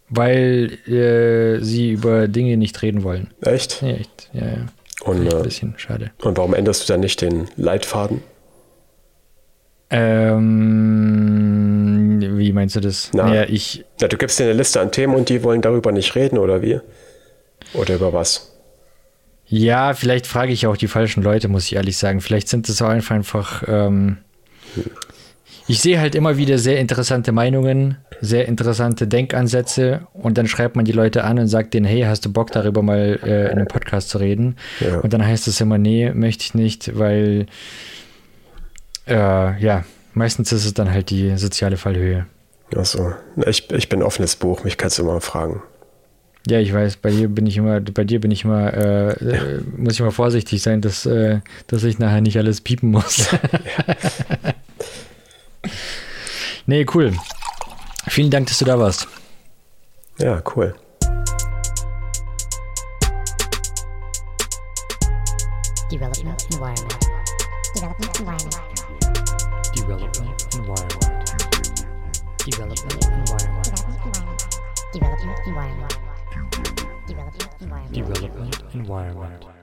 weil äh, sie über Dinge nicht reden wollen.
Echt?
Ja, echt. Ja, ja.
Und, ein äh, bisschen schade. Und warum änderst du dann nicht den Leitfaden?
Ähm, wie meinst du das?
Na, ja, ich. Ja, du gibst dir eine Liste an Themen und die wollen darüber nicht reden, oder wie? Oder über was?
Ja, vielleicht frage ich auch die falschen Leute, muss ich ehrlich sagen. Vielleicht sind es auch einfach, einfach ähm, ich sehe halt immer wieder sehr interessante Meinungen, sehr interessante Denkansätze und dann schreibt man die Leute an und sagt denen, hey, hast du Bock darüber mal äh, in einem Podcast zu reden? Ja. Und dann heißt es immer, nee, möchte ich nicht, weil äh, ja, meistens ist es dann halt die soziale Fallhöhe.
Achso, ich, ich bin offenes Buch, mich kannst du mal fragen.
Ja, ich weiß, bei dir bin ich immer, bei dir bin ich immer, äh, äh, muss ich immer vorsichtig sein, dass, äh, dass ich nachher nicht alles piepen muss. <laughs> nee, cool. Vielen Dank, dass du da warst.
Ja, cool.
Development environment. Development environment.
Environment.